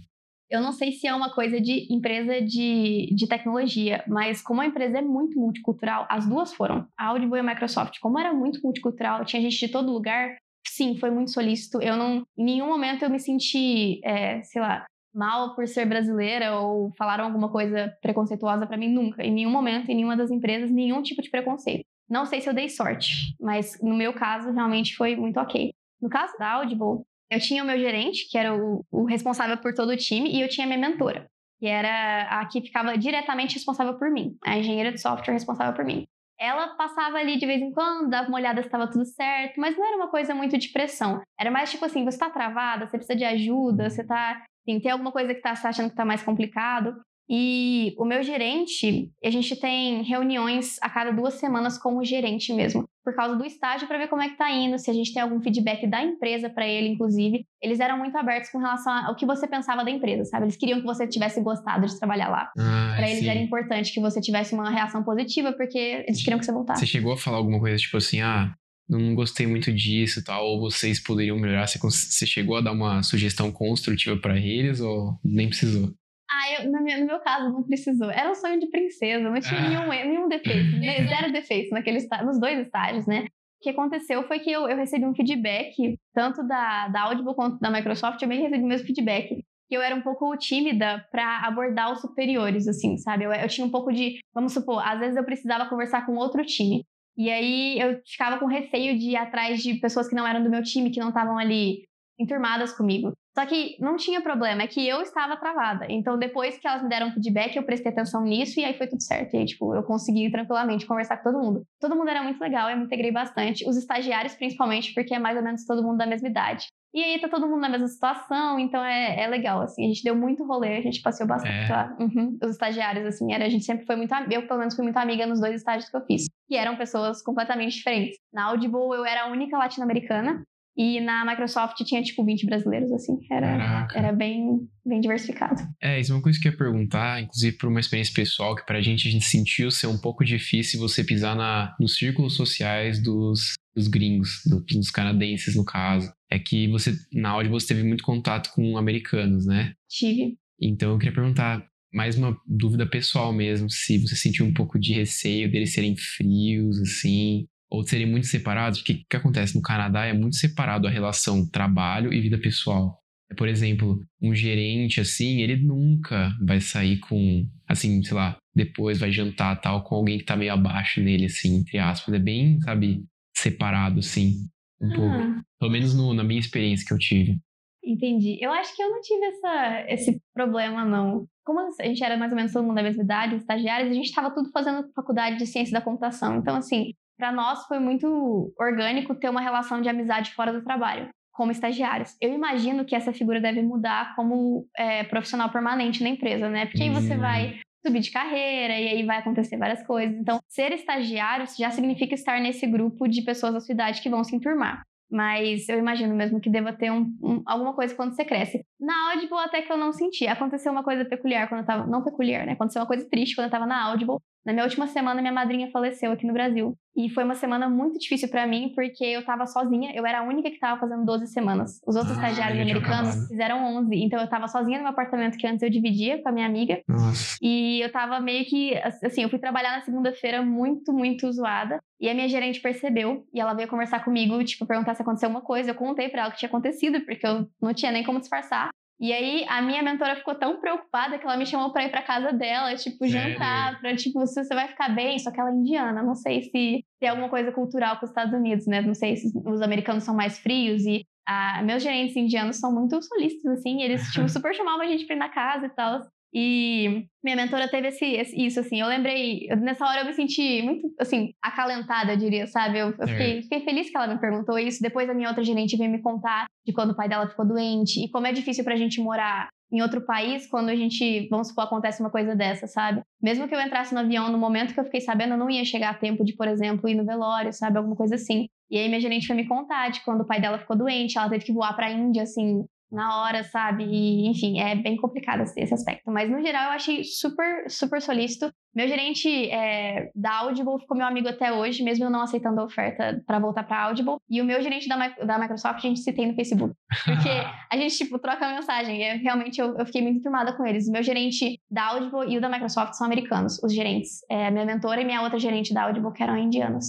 Eu não sei se é uma coisa de empresa de, de tecnologia, mas como a empresa é muito multicultural, as duas foram. A Audible e a Microsoft, como era muito multicultural, tinha gente de todo lugar, sim, foi muito solícito. Eu não, em nenhum momento eu me senti, é, sei lá, mal por ser brasileira ou falaram alguma coisa preconceituosa para mim nunca, em nenhum momento, em nenhuma das empresas, nenhum tipo de preconceito. Não sei se eu dei sorte, mas no meu caso realmente foi muito ok. No caso da Audible, eu tinha o meu gerente, que era o, o responsável por todo o time, e eu tinha a minha mentora, que era a que ficava diretamente responsável por mim, a engenheira de software responsável por mim. Ela passava ali de vez em quando, dava uma olhada se estava tudo certo, mas não era uma coisa muito de pressão. Era mais tipo assim, você está travada, você precisa de ajuda, você tá, assim, tem alguma coisa que tá, você tá achando que está mais complicado. E o meu gerente, a gente tem reuniões a cada duas semanas com o gerente mesmo, por causa do estágio para ver como é que tá indo, se a gente tem algum feedback da empresa para ele, inclusive. Eles eram muito abertos com relação ao que você pensava da empresa, sabe? Eles queriam que você tivesse gostado de trabalhar lá. Ah, para eles era importante que você tivesse uma reação positiva, porque eles queriam que você voltasse. Você chegou a falar alguma coisa tipo assim, ah, não gostei muito disso tal, ou vocês poderiam melhorar? Você, chegou a dar uma sugestão construtiva para eles ou nem precisou? Ah, eu, no, meu, no meu caso, não precisou. Era um sonho de princesa, não tinha ah. nenhum, nenhum defeito, né? zero defeito naquele nos dois estágios, né? O que aconteceu foi que eu, eu recebi um feedback, tanto da, da Audible quanto da Microsoft, eu também recebi o mesmo feedback. Que eu era um pouco tímida para abordar os superiores, assim, sabe? Eu, eu tinha um pouco de, vamos supor, às vezes eu precisava conversar com outro time. E aí eu ficava com receio de ir atrás de pessoas que não eram do meu time, que não estavam ali enturmadas comigo. Só que não tinha problema, é que eu estava travada. Então, depois que elas me deram feedback, eu prestei atenção nisso e aí foi tudo certo. E aí, tipo, eu consegui tranquilamente conversar com todo mundo. Todo mundo era muito legal, eu me integrei bastante. Os estagiários, principalmente, porque é mais ou menos todo mundo da mesma idade. E aí tá todo mundo na mesma situação, então é, é legal, assim. A gente deu muito rolê, a gente passeou bastante é. lá. Uhum. Os estagiários, assim, era, a gente sempre foi muito... Eu, pelo menos, fui muito amiga nos dois estágios que eu fiz. E eram pessoas completamente diferentes. Na Audible, eu era a única latino-americana. E na Microsoft tinha, tipo, 20 brasileiros, assim. Era, era bem, bem diversificado. É, isso é uma coisa que eu ia perguntar, inclusive por uma experiência pessoal, que pra gente a gente sentiu ser um pouco difícil você pisar na, nos círculos sociais dos, dos gringos, do, dos canadenses, no caso. É que você, na Audible, você teve muito contato com americanos, né? Tive. Então eu queria perguntar, mais uma dúvida pessoal mesmo, se você sentiu um pouco de receio deles serem frios, assim, ou serem muito separados, porque o que acontece no Canadá é muito separado a relação trabalho e vida pessoal. Por exemplo, um gerente assim, ele nunca vai sair com, assim, sei lá, depois vai jantar tal com alguém que tá meio abaixo dele, assim, entre aspas. É bem, sabe, separado, assim, um ah. pouco. Pelo menos no, na minha experiência que eu tive. Entendi. Eu acho que eu não tive essa, esse problema, não. Como a gente era mais ou menos todo mundo da mesma idade, estagiários, a gente estava tudo fazendo faculdade de ciência da computação. Então, assim, para nós foi muito orgânico ter uma relação de amizade fora do trabalho, como estagiários. Eu imagino que essa figura deve mudar como é, profissional permanente na empresa, né? Porque aí você vai subir de carreira e aí vai acontecer várias coisas. Então, ser estagiário já significa estar nesse grupo de pessoas da sua idade que vão se enturmar. Mas eu imagino mesmo que deva ter um, um, alguma coisa quando você cresce. Na Audible até que eu não senti. Aconteceu uma coisa peculiar quando eu tava. Não peculiar, né? Aconteceu uma coisa triste quando eu tava na Audible. Na minha última semana, minha madrinha faleceu aqui no Brasil. E foi uma semana muito difícil para mim, porque eu tava sozinha. Eu era a única que tava fazendo 12 semanas. Os outros ah, estagiários americanos fizeram 11. Então eu tava sozinha no meu apartamento que antes eu dividia com a minha amiga. Nossa. E eu tava meio que. Assim, eu fui trabalhar na segunda-feira muito, muito zoada. E a minha gerente percebeu. E ela veio conversar comigo, tipo, perguntar se aconteceu alguma coisa. Eu contei pra ela o que tinha acontecido, porque eu não tinha nem como disfarçar. E aí a minha mentora ficou tão preocupada que ela me chamou para ir para casa dela, tipo, jantar, para tipo, se você vai ficar bem, só que ela é indiana, não sei se tem alguma coisa cultural com os Estados Unidos, né? Não sei se os americanos são mais frios e ah, meus gerentes indianos são muito solistas assim, eles tipo super chamavam a gente para ir na casa e tal. E minha mentora teve esse, esse, isso, assim. Eu lembrei, nessa hora eu me senti muito, assim, acalentada, eu diria, sabe? Eu, eu fiquei, fiquei, feliz que ela me perguntou isso. Depois a minha outra gerente veio me contar de quando o pai dela ficou doente e como é difícil pra gente morar em outro país quando a gente, vamos supor, acontece uma coisa dessa, sabe? Mesmo que eu entrasse no avião no momento que eu fiquei sabendo, eu não ia chegar a tempo de, por exemplo, ir no velório, sabe? Alguma coisa assim. E aí minha gerente foi me contar de quando o pai dela ficou doente, ela teve que voar pra Índia, assim, na hora, sabe? E, enfim, é bem complicado esse aspecto. Mas, no geral, eu achei super, super solícito. Meu gerente é, da Audible ficou meu amigo até hoje, mesmo eu não aceitando a oferta para voltar para Audible. E o meu gerente da, da Microsoft, a gente se tem no Facebook. Porque a gente, tipo, troca mensagem. E realmente eu, eu fiquei muito firmada com eles. O meu gerente da Audible e o da Microsoft são americanos, os gerentes. É, minha mentora e minha outra gerente da Audible, que eram indianas.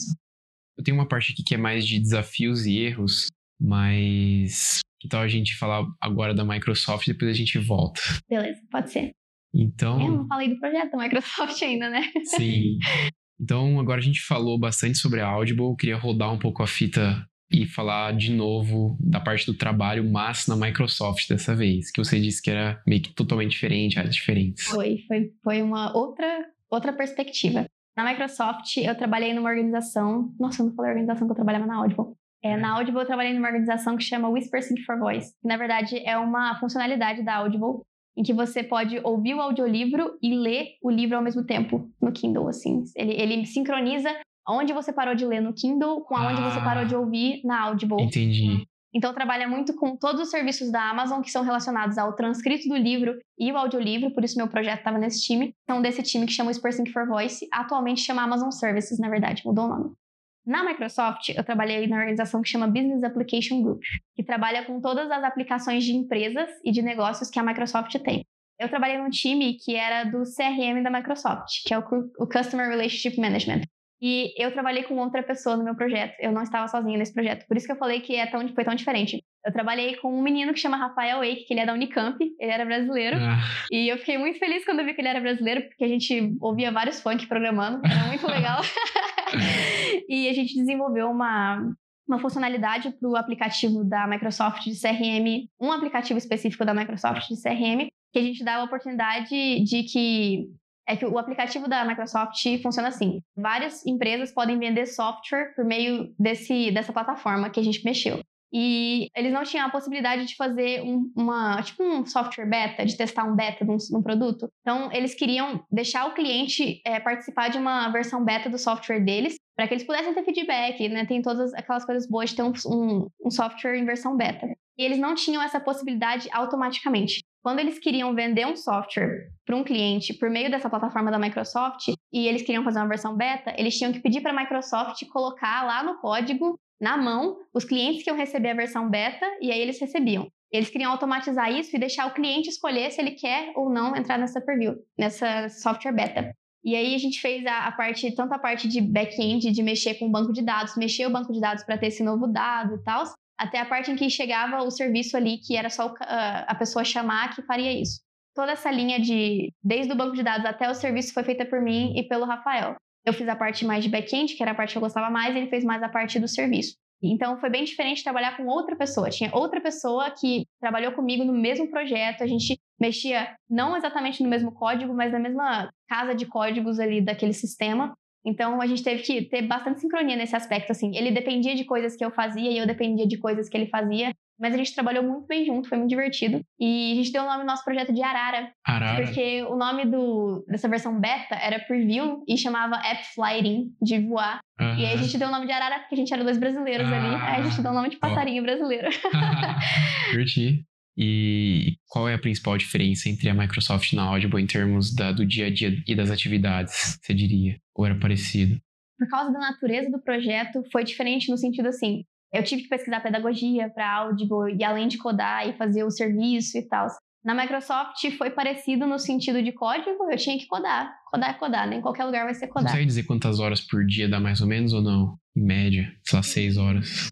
Eu tenho uma parte aqui que é mais de desafios e erros, mas Tal a gente falar agora da Microsoft e depois a gente volta? Beleza, pode ser. Então. Eu não falei do projeto da Microsoft ainda, né? Sim. Então, agora a gente falou bastante sobre a Audible. Eu queria rodar um pouco a fita e falar de novo da parte do trabalho, mas na Microsoft dessa vez, que você disse que era meio que totalmente diferente, áreas diferentes. Foi, foi, foi uma outra, outra perspectiva. Na Microsoft, eu trabalhei numa organização. Nossa, eu não falei a organização que eu trabalhava na Audible. É, na Audible, eu trabalhei numa organização que chama Whisper Sync for Voice, que na verdade é uma funcionalidade da Audible em que você pode ouvir o audiolivro e ler o livro ao mesmo tempo no Kindle, assim. Ele, ele sincroniza onde você parou de ler no Kindle com aonde ah, você parou de ouvir na Audible. Entendi. Então trabalha muito com todos os serviços da Amazon que são relacionados ao transcrito do livro e o audiolivro, por isso meu projeto estava nesse time. Então desse time que chama o Sync for Voice, atualmente chama Amazon Services, na verdade, mudou o nome. Na Microsoft, eu trabalhei na organização que chama Business Application Group, que trabalha com todas as aplicações de empresas e de negócios que a Microsoft tem. Eu trabalhei num time que era do CRM da Microsoft, que é o Customer Relationship Management. E eu trabalhei com outra pessoa no meu projeto. Eu não estava sozinha nesse projeto. Por isso que eu falei que é tão, foi tão diferente. Eu trabalhei com um menino que chama Rafael Wake, que ele é da Unicamp, ele era brasileiro. Ah. E eu fiquei muito feliz quando eu vi que ele era brasileiro, porque a gente ouvia vários funk programando. Era muito legal. e a gente desenvolveu uma, uma funcionalidade para o aplicativo da Microsoft de CRM, um aplicativo específico da Microsoft de CRM, que a gente dá a oportunidade de que é que o aplicativo da Microsoft funciona assim. Várias empresas podem vender software por meio desse, dessa plataforma que a gente mexeu. E eles não tinham a possibilidade de fazer um, uma, tipo um software beta, de testar um beta de um, de um produto. Então, eles queriam deixar o cliente é, participar de uma versão beta do software deles, para que eles pudessem ter feedback, né? Tem todas aquelas coisas boas de ter um, um, software em versão beta. E eles não tinham essa possibilidade automaticamente. Quando eles queriam vender um software para um cliente por meio dessa plataforma da Microsoft e eles queriam fazer uma versão beta, eles tinham que pedir para a Microsoft colocar lá no código, na mão, os clientes que iam receber a versão beta e aí eles recebiam. Eles queriam automatizar isso e deixar o cliente escolher se ele quer ou não entrar nessa preview, nessa software beta. E aí a gente fez a, a parte, tanto a parte de back-end, de mexer com o banco de dados, mexer o banco de dados para ter esse novo dado e tal, até a parte em que chegava o serviço ali, que era só a pessoa chamar que faria isso. Toda essa linha de, desde o banco de dados até o serviço, foi feita por mim e pelo Rafael. Eu fiz a parte mais de back-end, que era a parte que eu gostava mais, e ele fez mais a parte do serviço. Então foi bem diferente trabalhar com outra pessoa. Tinha outra pessoa que trabalhou comigo no mesmo projeto, a gente mexia não exatamente no mesmo código, mas na mesma casa de códigos ali daquele sistema. Então a gente teve que ter bastante sincronia nesse aspecto, assim. Ele dependia de coisas que eu fazia e eu dependia de coisas que ele fazia. Mas a gente trabalhou muito bem junto, foi muito divertido. E a gente deu o nome do nosso projeto de Arara. Arara. Porque o nome do, dessa versão beta era Preview e chamava App Flying, de voar. Uhum. E aí a gente deu o nome de Arara porque a gente era dois brasileiros ah. ali. Aí a gente deu o nome de passarinho oh. brasileiro. Curti. E qual é a principal diferença entre a Microsoft e a Audible em termos da, do dia a dia e das atividades, você diria? Ou era parecido? Por causa da natureza do projeto, foi diferente no sentido assim, eu tive que pesquisar pedagogia para Audible e além de codar e fazer o serviço e tal. Na Microsoft foi parecido no sentido de código, eu tinha que codar. Codar é codar, nem né? qualquer lugar vai ser codar. Você consegue dizer quantas horas por dia dá mais ou menos ou não? Em média, sei lá, seis horas.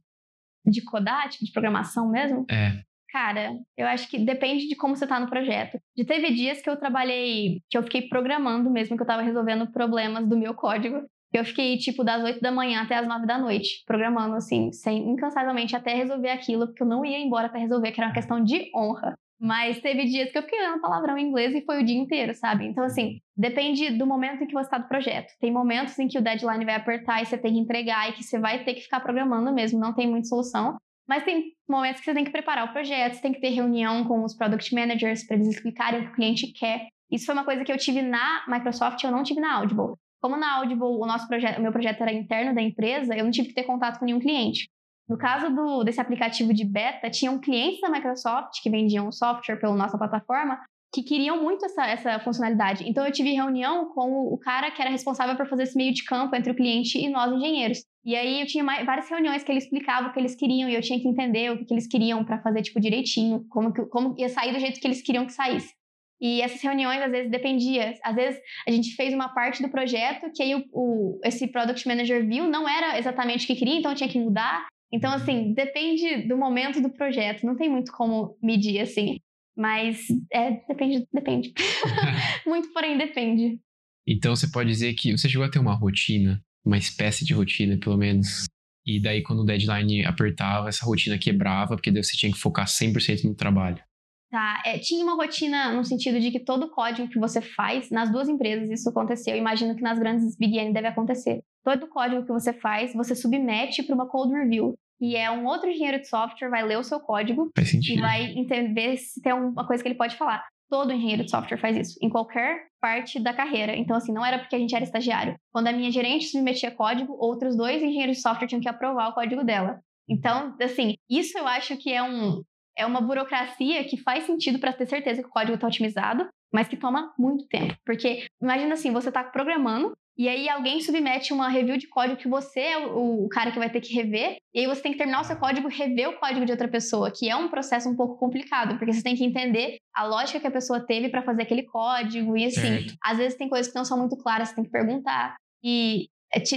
De codar, tipo de programação mesmo? É. Cara, eu acho que depende de como você tá no projeto. De teve dias que eu trabalhei, que eu fiquei programando mesmo, que eu tava resolvendo problemas do meu código. Eu fiquei, tipo, das 8 da manhã até as 9 da noite, programando, assim, sem, incansavelmente até resolver aquilo, porque eu não ia embora para resolver, que era uma questão de honra. Mas teve dias que eu fiquei lendo palavrão em inglês e foi o dia inteiro, sabe? Então, assim, depende do momento em que você está do projeto. Tem momentos em que o deadline vai apertar e você tem que entregar e que você vai ter que ficar programando mesmo, não tem muita solução. Mas tem momentos que você tem que preparar o projeto, você tem que ter reunião com os product managers para eles explicarem o que o cliente quer. Isso foi uma coisa que eu tive na Microsoft, eu não tive na Audible. Como na Audible o nosso projeto, meu projeto era interno da empresa, eu não tive que ter contato com nenhum cliente. No caso do, desse aplicativo de beta, tinham clientes da Microsoft que vendiam software pela nossa plataforma que queriam muito essa, essa funcionalidade. Então eu tive reunião com o cara que era responsável por fazer esse meio de campo entre o cliente e nós engenheiros. E aí eu tinha mais, várias reuniões que ele explicava o que eles queriam e eu tinha que entender o que, eles queriam para fazer tipo direitinho, como que, como ia sair do jeito que eles queriam que saísse. E essas reuniões às vezes dependia, às vezes a gente fez uma parte do projeto que aí o, o esse product manager viu não era exatamente o que queria, então tinha que mudar. Então, assim, depende do momento do projeto, não tem muito como medir, assim. Mas é, depende, depende. muito, porém, depende. Então, você pode dizer que você chegou a ter uma rotina, uma espécie de rotina, pelo menos. E daí, quando o deadline apertava, essa rotina quebrava, porque daí você tinha que focar 100% no trabalho. Tá, é, tinha uma rotina no sentido de que todo código que você faz, nas duas empresas isso aconteceu, imagino que nas grandes Big N deve acontecer. Todo código que você faz, você submete para uma code review, e é um outro engenheiro de software vai ler o seu código e vai entender se tem uma coisa que ele pode falar. Todo engenheiro de software faz isso, em qualquer parte da carreira. Então, assim, não era porque a gente era estagiário. Quando a minha gerente submetia código, outros dois engenheiros de software tinham que aprovar o código dela. Então, assim, isso eu acho que é um, é uma burocracia que faz sentido para ter certeza que o código está otimizado, mas que toma muito tempo. Porque imagina assim, você está programando e aí alguém submete uma review de código que você é o, cara que vai ter que rever, e aí você tem que terminar o seu código e rever o código de outra pessoa, que é um processo um pouco complicado, porque você tem que entender a lógica que a pessoa teve para fazer aquele código, e assim, certo. às vezes tem coisas que não são muito claras, você tem que perguntar. E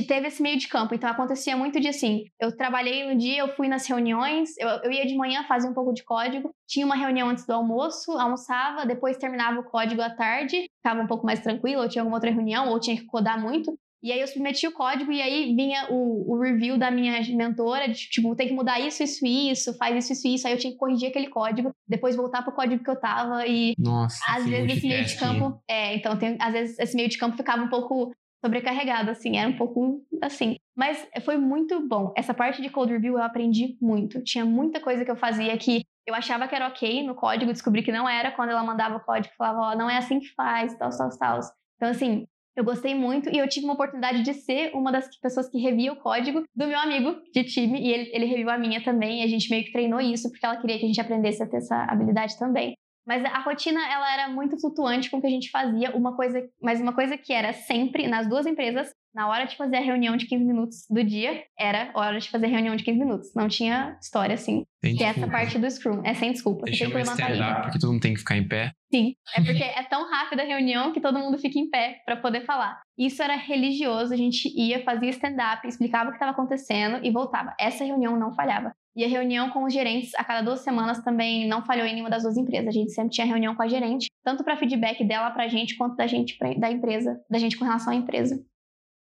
teve esse meio de campo. Então acontecia muito de assim: eu trabalhei um dia, eu fui nas reuniões, eu, eu ia de manhã fazer um pouco de código, tinha uma reunião antes do almoço, almoçava, depois terminava o código à tarde, ficava um pouco mais tranquilo, ou tinha alguma outra reunião, ou tinha que codar muito. E aí eu submetia o código e aí vinha o, o review da minha mentora, de, tipo, tem que mudar isso, isso e isso, faz isso, isso e isso. Aí eu tinha que corrigir aquele código, depois voltar pro código que eu tava e... Nossa, Às vezes esse meio de campo... É, então tem, às vezes esse meio de campo ficava um pouco sobrecarregado, assim, era um pouco assim. Mas foi muito bom. Essa parte de code review eu aprendi muito. Tinha muita coisa que eu fazia que eu achava que era ok no código, descobri que não era quando ela mandava o código, falava, ó, oh, não é assim que faz, tal, tal, tal. Então, assim, eu gostei muito e eu tive uma oportunidade de ser uma das pessoas que revia o código do meu amigo de time e ele, ele reviu a minha também. E a gente meio que treinou isso porque ela queria que a gente aprendesse a ter essa habilidade também. Mas a rotina ela era muito flutuante com o que a gente fazia. Uma coisa, mas uma coisa que era sempre nas duas empresas, na hora de fazer a reunião de 15 minutos do dia, era hora de fazer a reunião de 15 minutos. Não tinha história assim. Sem que é essa parte do Scrum. É sem desculpa. Você tem que levantar porque todo mundo tem que ficar em pé. Sim, é porque é tão rápida a reunião que todo mundo fica em pé para poder falar. Isso era religioso, a gente ia, fazia stand-up, explicava o que estava acontecendo e voltava. Essa reunião não falhava. E a reunião com os gerentes a cada duas semanas também não falhou em nenhuma das duas empresas. A gente sempre tinha reunião com a gerente, tanto para feedback dela para a gente, quanto da gente pra, da empresa, da gente com relação à empresa.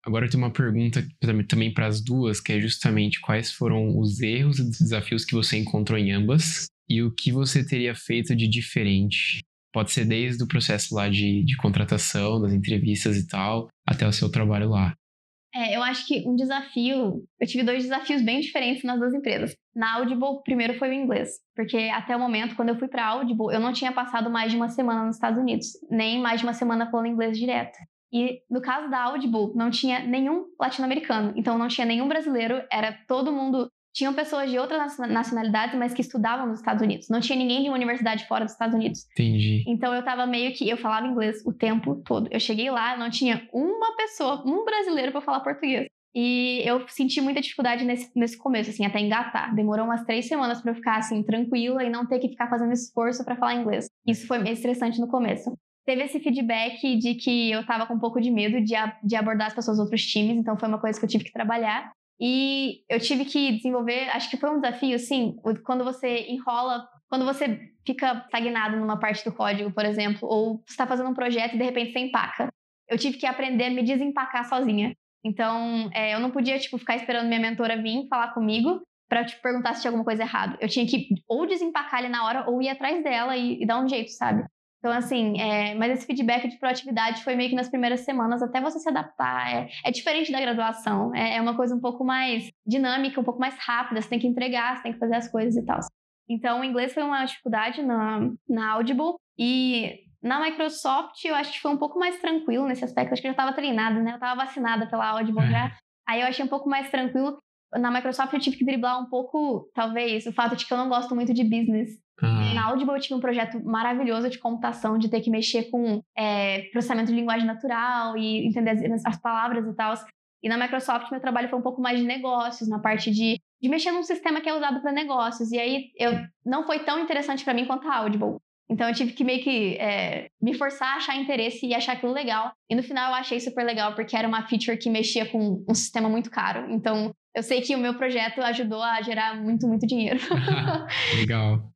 Agora tenho uma pergunta também para as duas, que é justamente quais foram os erros e desafios que você encontrou em ambas e o que você teria feito de diferente. Pode ser desde o processo lá de, de contratação, das entrevistas e tal, até o seu trabalho lá. É, eu acho que um desafio. Eu tive dois desafios bem diferentes nas duas empresas. Na Audible, primeiro foi o inglês, porque até o momento, quando eu fui para Audible, eu não tinha passado mais de uma semana nos Estados Unidos, nem mais de uma semana falando inglês direto. E no caso da Audible, não tinha nenhum latino-americano, então não tinha nenhum brasileiro, era todo mundo tinham pessoas de outras nacionalidades, mas que estudavam nos Estados Unidos. Não tinha ninguém de uma universidade fora dos Estados Unidos. Entendi. Então eu tava meio que. Eu falava inglês o tempo todo. Eu cheguei lá, não tinha uma pessoa, um brasileiro para falar português. E eu senti muita dificuldade nesse, nesse começo, assim, até engatar. Demorou umas três semanas para eu ficar, assim, tranquila e não ter que ficar fazendo esforço para falar inglês. Isso foi meio estressante no começo. Teve esse feedback de que eu tava com um pouco de medo de, de abordar as pessoas dos outros times, então foi uma coisa que eu tive que trabalhar. E eu tive que desenvolver, acho que foi um desafio, assim, quando você enrola, quando você fica estagnado numa parte do código, por exemplo, ou está fazendo um projeto e de repente você empaca. Eu tive que aprender a me desempacar sozinha. Então, é, eu não podia, tipo, ficar esperando minha mentora vir falar comigo para te tipo, perguntar se tinha alguma coisa errada. Eu tinha que ou desempacar ali na hora ou ir atrás dela e, e dar um jeito, sabe? Então, assim, é, mas esse feedback de proatividade foi meio que nas primeiras semanas, até você se adaptar. É, é diferente da graduação, é, é, uma coisa um pouco mais dinâmica, um pouco mais rápida, você tem que entregar, você tem que fazer as coisas e tal. Então, o inglês foi uma dificuldade na, na Audible e na Microsoft eu acho que foi um pouco mais tranquilo nesse aspecto, acho que eu já estava treinada, né? Eu estava vacinada pela Audible já. É. Aí eu achei um pouco mais tranquilo. Na Microsoft eu tive que driblar um pouco, talvez, o fato de que eu não gosto muito de business. Uhum. Na Audible eu tive um projeto maravilhoso de computação, de ter que mexer com é, processamento de linguagem natural e entender as, as palavras e tal. E na Microsoft meu trabalho foi um pouco mais de negócios, na parte de, de mexer num sistema que é usado para negócios. E aí eu não foi tão interessante para mim quanto a Audible. Então eu tive que meio que é, me forçar a achar interesse e achar aquilo legal. E no final eu achei super legal porque era uma feature que mexia com um sistema muito caro. Então eu sei que o meu projeto ajudou a gerar muito, muito dinheiro. Legal.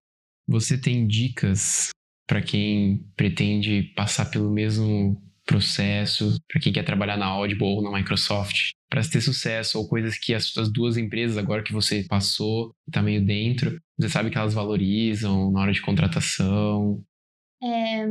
Você tem dicas para quem pretende passar pelo mesmo processo, para quem quer trabalhar na Audible ou na Microsoft, para ter sucesso, ou coisas que as, as, duas empresas, agora que você passou, está meio dentro, você sabe que elas valorizam na hora de contratação? É,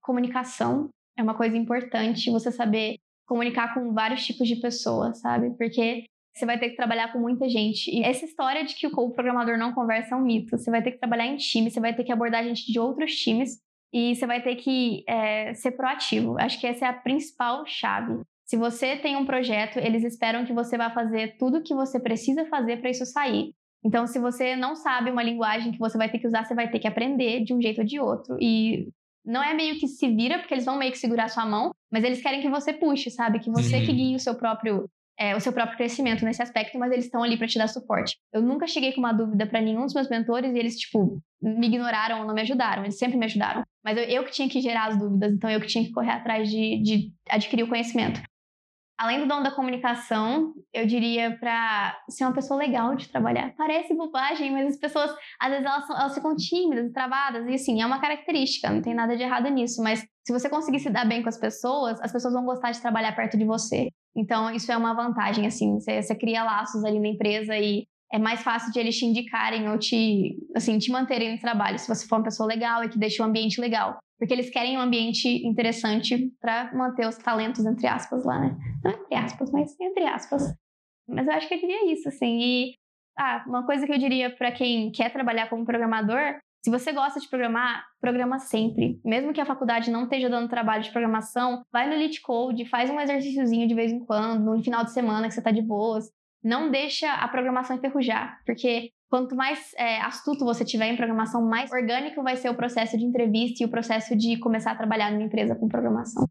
comunicação é uma coisa importante, você saber comunicar com vários tipos de pessoas, sabe? Porque você vai ter que trabalhar com muita gente. E essa história de que o programador não conversa é um mito. Você vai ter que trabalhar em time, você vai ter que abordar gente de outros times e você vai ter que é, ser proativo. Acho que essa é a principal chave. Se você tem um projeto, eles esperam que você vá fazer tudo o que você precisa fazer para isso sair. Então, se você não sabe uma linguagem que você vai ter que usar, você vai ter que aprender de um jeito ou de outro. E não é meio que se vira, porque eles vão meio que segurar sua mão, mas eles querem que você puxe, sabe? Que você uhum. que guie o seu próprio é, o seu próprio crescimento nesse aspecto, mas eles estão ali para te dar suporte. Eu nunca cheguei com uma dúvida para nenhum dos meus mentores e eles, tipo, me ignoraram ou não me ajudaram. Eles sempre me ajudaram. Mas eu, eu que tinha que gerar as dúvidas, então eu que tinha que correr atrás de, de adquirir o conhecimento. Além do dom da comunicação, eu diria para ser uma pessoa legal de trabalhar. Parece bobagem, mas as pessoas, às vezes, elas, elas ficam tímidas travadas. E assim, é uma característica, não tem nada de errado nisso. Mas se você conseguir se dar bem com as pessoas, as pessoas vão gostar de trabalhar perto de você. Então, isso é uma vantagem, assim, você, você cria laços ali na empresa e é mais fácil de eles te indicarem ou te, assim, te manterem no trabalho, se você for uma pessoa legal e que deixa o ambiente legal. Porque eles querem um ambiente interessante para manter os talentos, entre aspas, lá, né? Não entre aspas, mas entre aspas. Mas eu acho que eu diria isso, assim. E, ah, uma coisa que eu diria para quem quer trabalhar como programador se você gosta de programar, programa sempre. Mesmo que a faculdade não esteja dando trabalho de programação, vai no Elite Code, faz um exercíciozinho de vez em quando, no final de semana que você está de boas. Não deixa a programação enferrujar, porque quanto mais é, astuto você tiver em programação, mais orgânico vai ser o processo de entrevista e o processo de começar a trabalhar numa empresa com programação.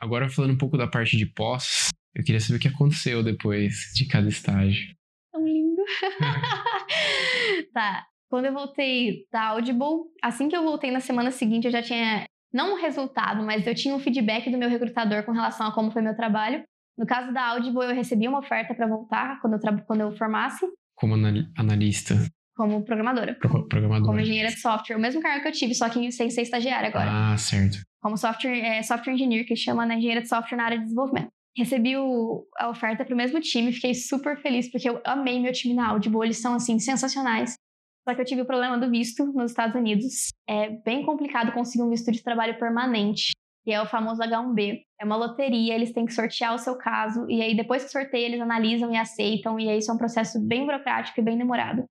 Agora, falando um pouco da parte de pós, eu queria saber o que aconteceu depois de cada estágio. Tão lindo. tá. Quando eu voltei da Audible, assim que eu voltei na semana seguinte, eu já tinha, não um resultado, mas eu tinha um feedback do meu recrutador com relação a como foi meu trabalho. No caso da Audible, eu recebi uma oferta para voltar quando eu, quando eu formasse. Como analista? Como programadora. Pro programadora. Como engenheira de software. O mesmo cargo que eu tive, só que sem ser estagiária agora. Ah, certo. Como software, é, software engineer, que chama né, engenheira de software na área de desenvolvimento. Recebi o, a oferta para o mesmo time, fiquei super feliz, porque eu amei meu time na Audible, eles são, assim, sensacionais. Só que eu tive o problema do visto nos Estados Unidos. É bem complicado conseguir um visto de trabalho permanente, que é o famoso H1B. É uma loteria, eles têm que sortear o seu caso, e aí depois que sorteia, eles analisam e aceitam, e aí isso é um processo bem burocrático e bem demorado.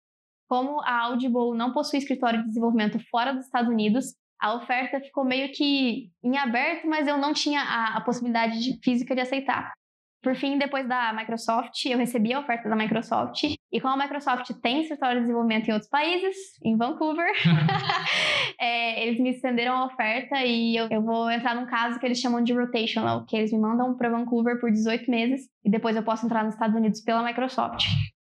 Como a Audible não possui escritório de desenvolvimento fora dos Estados Unidos, a oferta ficou meio que em aberto, mas eu não tinha a, a possibilidade de, física de aceitar. Por fim, depois da Microsoft, eu recebi a oferta da Microsoft. E como a Microsoft tem escritório de desenvolvimento em outros países, em Vancouver, é, eles me estenderam a oferta e eu, eu, vou entrar num caso que eles chamam de rotational, que eles me mandam para Vancouver por 18 meses e depois eu posso entrar nos Estados Unidos pela Microsoft.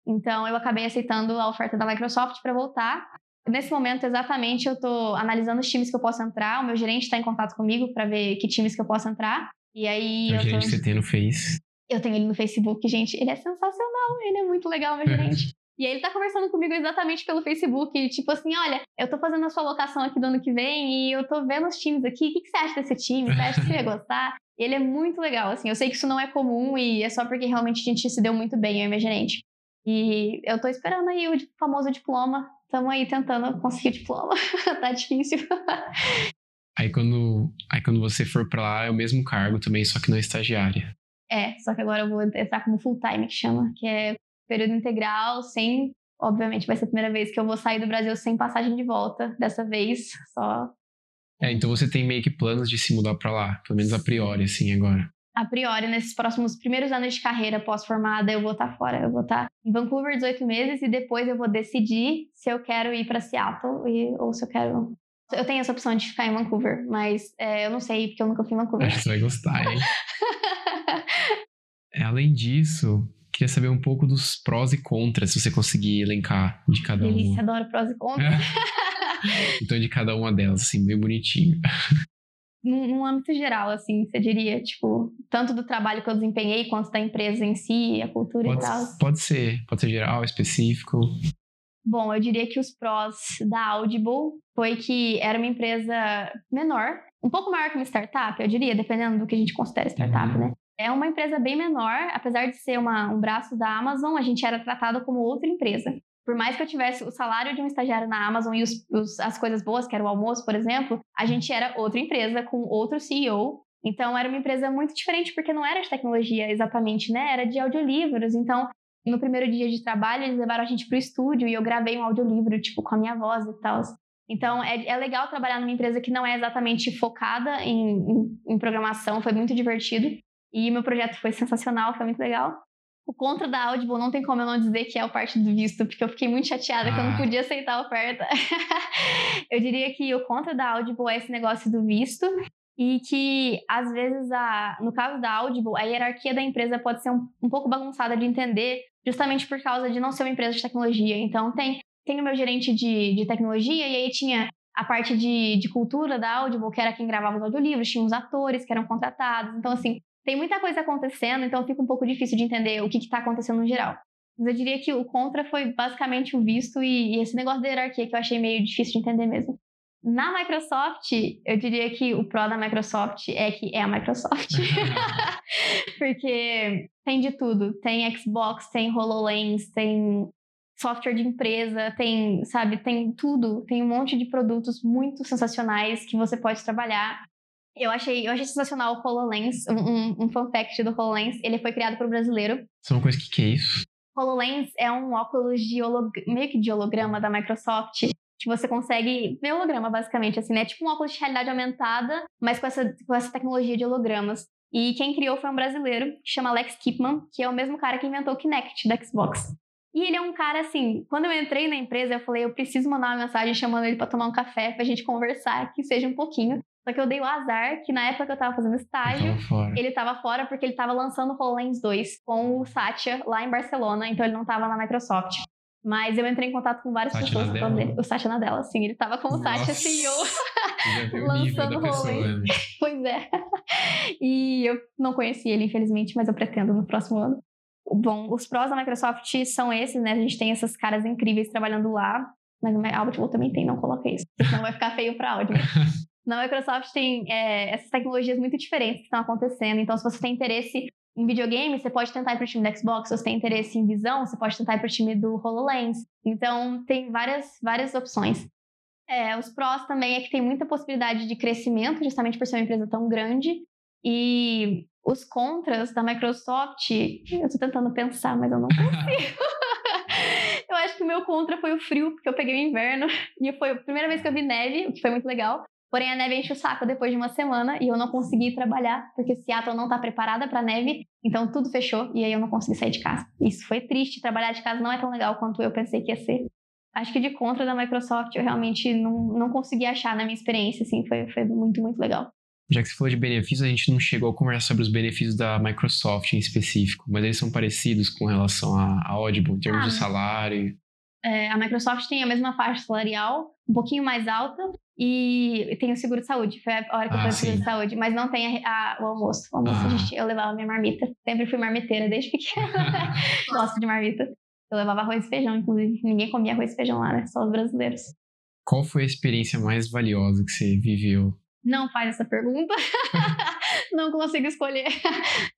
Então, eu acabei aceitando a oferta da Microsoft para voltar. Nesse momento, exatamente, eu estou analisando os times que eu posso entrar. O meu gerente está em contato comigo para ver que times que eu posso entrar. E aí. O gerente tô... você tem no Face. Eu tenho ele no Facebook, gente. Ele é sensacional, ele é muito legal, meu gerente. E aí ele tá conversando comigo exatamente pelo Facebook, tipo assim, olha, eu tô fazendo a sua locação aqui do ano que vem e eu tô vendo os times aqui, o que, que você acha desse time? Você acha que você ia gostar? Ele é muito legal, assim, eu sei que isso não é comum e é só porque realmente a gente se deu muito bem, eu e minha gerente. E eu tô esperando aí o famoso diploma, estamos aí tentando conseguir o diploma, tá difícil. aí quando, aí quando você for pra lá, é o mesmo cargo também, só que não é estagiária. É, só que agora eu vou entrar como full time, que chama, que é período integral, sem. Obviamente, vai ser a primeira vez que eu vou sair do Brasil sem passagem de volta. Dessa vez, só. É, então você tem meio que planos de se mudar para lá, pelo menos a priori, assim, agora. A priori, nesses próximos primeiros anos de carreira pós-formada, eu vou estar tá fora. Eu vou estar tá em Vancouver 18 meses e depois eu vou decidir se eu quero ir para Seattle e, ou se eu quero eu tenho essa opção de ficar em Vancouver, mas é, eu não sei, porque eu nunca fui em Vancouver. Acho que você vai gostar, hein? é, além disso, queria saber um pouco dos prós e contras, se você conseguir elencar de cada um. Delícia, adoro prós e contras. então, de cada uma delas, assim, bem bonitinho. num, num âmbito geral, assim, você diria, tipo, tanto do trabalho que eu desempenhei quanto da empresa em si, a cultura pode, e tal. Pode ser, pode ser geral, específico. Bom, eu diria que os prós da Audible foi que era uma empresa menor, um pouco maior que uma startup, eu diria, dependendo do que a gente considera startup, uhum. né? É uma empresa bem menor, apesar de ser uma, um braço da Amazon, a gente era tratado como outra empresa. Por mais que eu tivesse o salário de um estagiário na Amazon e os, os, as coisas boas, que era o almoço, por exemplo, a gente era outra empresa com outro CEO. Então era uma empresa muito diferente, porque não era de tecnologia exatamente, né? Era de audiolivros. Então, no primeiro dia de trabalho, eles levaram a gente para o estúdio e eu gravei um audiolivro, tipo, com a minha voz e tal. Então, é, é legal trabalhar numa empresa que não é exatamente focada em, em, em programação, foi muito divertido. E meu projeto foi sensacional, foi muito legal. O contra da Audible não tem como eu não dizer que é o parte do visto, porque eu fiquei muito chateada ah. que eu não ah. podia aceitar a oferta. eu diria que o contra da Audible é esse negócio do visto e que às vezes a, no caso da Audible, a hierarquia da empresa pode ser um, um pouco bagunçada de entender, justamente por causa de não ser uma empresa de tecnologia. Então tem tem o meu gerente de, de tecnologia e aí tinha a parte de, de cultura da Audible, que era quem gravava os audiolivros, tinha os atores que eram contratados. Então, assim, tem muita coisa acontecendo, então fica um pouco difícil de entender o que está acontecendo no geral. Mas eu diria que o contra foi basicamente o visto e, e, esse negócio da hierarquia que eu achei meio difícil de entender mesmo. Na Microsoft, eu diria que o pró da Microsoft é que é a Microsoft. Porque tem de tudo. Tem Xbox, tem HoloLens, tem software de empresa, tem, sabe, tem tudo. Tem um monte de produtos muito sensacionais que você pode trabalhar. Eu achei, eu achei sensacional o HoloLens, um, um, fun fact do HoloLens, ele foi criado por um brasileiro. Isso é uma coisa que, que é isso? HoloLens é um óculos de holog... meio que de holograma da Microsoft, que você consegue ver holograma, basicamente, assim, né? Tipo um óculos de realidade aumentada, mas com essa, com essa tecnologia de hologramas. E quem criou foi um brasileiro, que chama Alex Kipman, que é o mesmo cara que inventou o Kinect da Xbox. E ele é um cara assim, quando eu entrei na empresa, eu falei, eu preciso mandar uma mensagem chamando ele para tomar um café, pra gente conversar, que seja um pouquinho. Só que eu dei o azar que na época que eu tava fazendo estágio, tava ele tava fora porque ele tava lançando o HoloLens 2 com o Satya lá em Barcelona, então ele não tava na Microsoft. Mas eu entrei em contato com várias Satya pessoas falando dele. O Satya Nadella, sim, ele tava com o Satya CEO lançando o HoloLens. Né? pois é. E eu não conheci ele, infelizmente, mas eu pretendo no próximo ano. Bom, os prós da Microsoft são esses, né? A gente tem essas caras incríveis trabalhando lá, mas a Audible também tem, não coloquei isso, senão vai ficar feio para áudio. Na Microsoft tem é, essas tecnologias muito diferentes que estão acontecendo, então se você tem interesse em videogame, você pode tentar ir para o time do Xbox, se você tem interesse em visão, você pode tentar ir para o time do HoloLens. Então, tem várias, várias opções. É, os prós também é que tem muita possibilidade de crescimento, justamente por ser uma empresa tão grande. E os contras da Microsoft, eu tô tentando pensar, mas eu não consigo. eu acho que o meu contra foi o frio, porque eu peguei o inverno e foi a primeira vez que eu vi neve, o que foi muito legal. Porém, a neve enche o saco depois de uma semana e eu não consegui trabalhar, porque Seattle não tá preparada para neve, então tudo fechou e aí eu não consegui sair de casa. Isso foi triste, trabalhar de casa não é tão legal quanto eu pensei que ia ser. Acho que de contra da Microsoft eu realmente não, não consegui achar na minha experiência, assim, foi, foi muito, muito legal já que você falou de benefícios, a gente não chegou a conversar sobre os benefícios da Microsoft em específico, mas eles são parecidos com relação à Audible, em termos ah, de salário. É, a Microsoft tem a mesma faixa salarial, um pouquinho mais alta, e tem o seguro de saúde. Foi a hora que ah, eu fiz o seguro de saúde, mas não tem a, a, o almoço. O almoço ah. gente, eu levava minha marmita. Sempre fui marmiteira desde pequena. Gosto de marmita. Eu levava arroz e feijão, inclusive. Ninguém comia arroz e feijão lá, né? Só os brasileiros. Qual foi a experiência mais valiosa que você viveu não faz essa pergunta. não consigo escolher.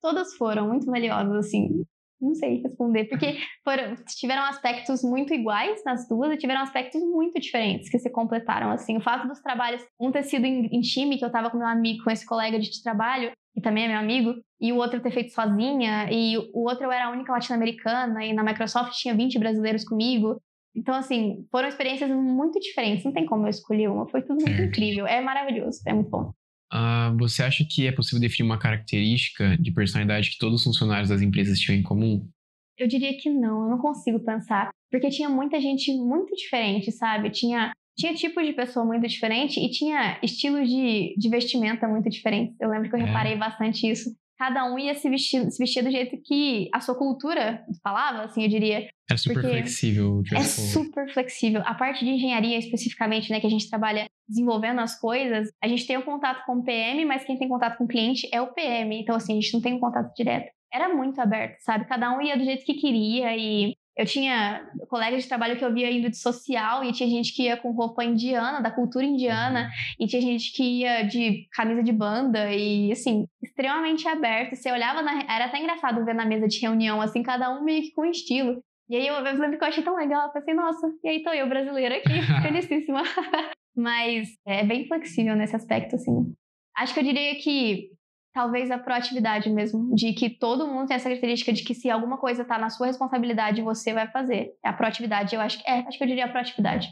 Todas foram muito valiosas, assim. Não sei responder, porque foram, tiveram aspectos muito iguais nas duas e tiveram aspectos muito diferentes que se completaram, assim. O fato dos trabalhos, um ter sido em, em time, que eu tava com meu amigo, com esse colega de trabalho, que também é meu amigo, e o outro ter feito sozinha, e o outro eu era a única latino-americana, e na Microsoft tinha 20 brasileiros comigo. Então, assim, foram experiências muito diferentes. Não tem como eu escolher uma. Foi tudo muito incrível. É maravilhoso. É muito bom. Uh, você acha que é possível definir uma característica de personalidade que todos os funcionários das empresas tinham em comum? Eu diria que não. Eu não consigo pensar. Porque tinha muita gente muito diferente, sabe? Tinha tinha tipos de pessoa muito diferente e tinha estilos de, de vestimenta muito diferentes. Eu lembro que eu é. reparei bastante isso cada um ia se vestir, se vestir do jeito que a sua cultura falava, assim, eu diria. É super flexível. É super flexível. A parte de engenharia, especificamente, né, que a gente trabalha desenvolvendo as coisas, a gente tem o um contato com o PM, mas quem tem contato com o cliente é o PM. Então, assim, a gente não tem um contato direto. Era muito aberto, sabe? Cada um ia do jeito que queria e eu tinha colegas de trabalho que eu via indo de social e tinha gente que ia com roupa indiana, da cultura indiana, uhum. e tinha gente que ia de camisa de banda e, assim, extremamente aberto. Você olhava, na... era até engraçado ver na mesa de reunião, assim, cada um meio que com estilo. E aí eu, eu lembro que eu achei tão legal, eu falei assim, nossa, e aí tô eu, brasileira aqui, felicíssima. Mas é bem flexível nesse aspecto, assim. Acho que eu diria que talvez a proatividade mesmo, de que todo mundo tem essa característica de que se alguma coisa está na sua responsabilidade, você vai fazer. A proatividade, eu acho que é, acho que eu diria a proatividade.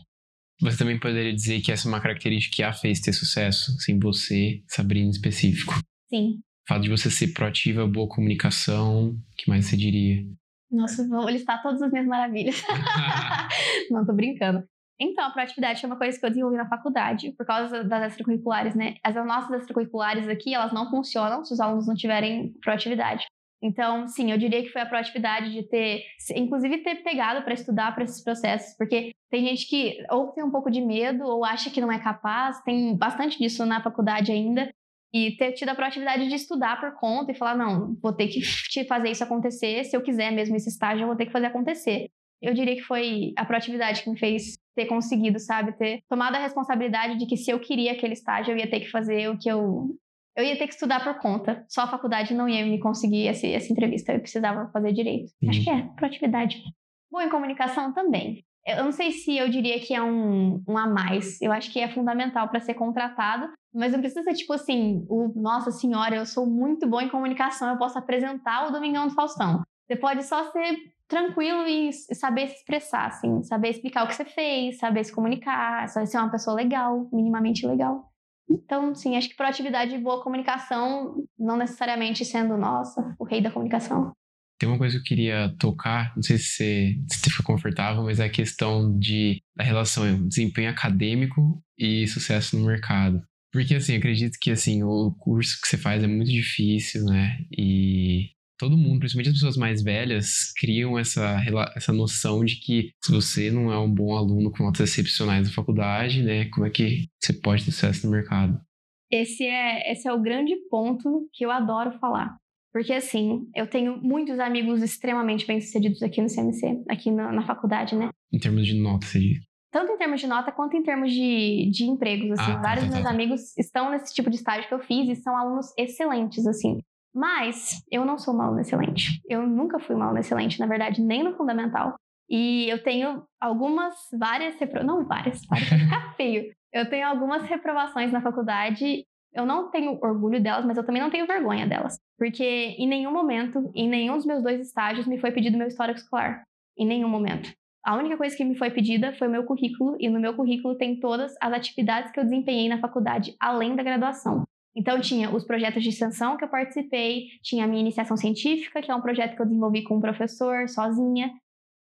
Você também poderia dizer que essa é uma característica que a fez ter sucesso, sem você, Sabrina, em específico. Sim. O fato de você ser proativa, boa comunicação, o que mais você diria? Nossa, vou listar todas as minhas maravilhas. Não, tô brincando. Então, a proatividade é uma coisa que eu desenvolvi na faculdade, por causa das extracurriculares, né? As nossas extracurriculares aqui, elas não funcionam se os alunos não tiverem proatividade. Então, sim, eu diria que foi a proatividade de ter, inclusive ter pegado para estudar para esses processos, porque tem gente que ou tem um pouco de medo ou acha que não é capaz, tem bastante disso na faculdade ainda, e ter tido a proatividade de estudar por conta e falar, não, vou ter que fazer isso acontecer, se eu quiser mesmo esse estágio, eu vou ter que fazer acontecer eu diria que foi a proatividade que me fez ter conseguido, sabe? Ter tomado a responsabilidade de que se eu queria aquele estágio, eu ia ter que fazer o que eu. Eu ia ter que estudar por conta. Só a faculdade não ia me conseguir esse, essa entrevista. Eu precisava fazer direito. Uhum. Acho que é, proatividade. Bom, em comunicação também. Eu não sei se eu diria que é um, um a mais. Eu acho que é fundamental para ser contratado, mas não precisa ser tipo assim, o, nossa senhora, eu sou muito bom em comunicação, eu posso apresentar o Domingão do Faustão. Você pode só ser tranquilo e saber se expressar, assim, saber explicar o que você fez, saber se comunicar, saber ser uma pessoa legal, minimamente legal. Então, sim, acho que proatividade e boa comunicação, não necessariamente sendo, nossa, o rei da comunicação. Tem uma coisa que eu queria tocar, não sei se você, se foi confortável, mas é a questão de, da relação entre desempenho acadêmico e sucesso no mercado. Porque, assim, acredito que, assim, o curso que você faz é muito difícil, né? E todo mundo, principalmente as pessoas mais velhas, criam essa, essa noção de que se você não é um bom aluno com notas excepcionais na faculdade, né, como é que você pode ter sucesso no mercado? Esse é, esse é o grande ponto que eu adoro falar. Porque, assim, eu tenho muitos amigos extremamente bem-sucedidos aqui no CMC, aqui na, na, faculdade, né? Em termos de nota, você diz? Tanto em termos de nota quanto em termos de, de empregos, assim. Ah, tá, Vários tá, tá, meus amigos estão nesse tipo de estágio que eu fiz e são alunos excelentes, assim. Mas eu não sou uma aluna excelente. Eu nunca fui uma aluna excelente, na verdade, nem no fundamental. E eu tenho algumas, várias, repro... não várias, feio. Eu tenho algumas reprovações na faculdade. Eu não tenho orgulho delas, mas eu também não tenho vergonha delas. Porque em nenhum momento, em nenhum dos meus dois estágios, me foi pedido meu histórico escolar. Em nenhum momento. A única coisa que me foi pedida foi o meu currículo, e no meu currículo tem todas as atividades que eu desempenhei na faculdade, além da graduação. Então, tinha os projetos de extensão que eu participei, tinha a minha iniciação científica, que é um projeto que eu desenvolvi com um professor, sozinha.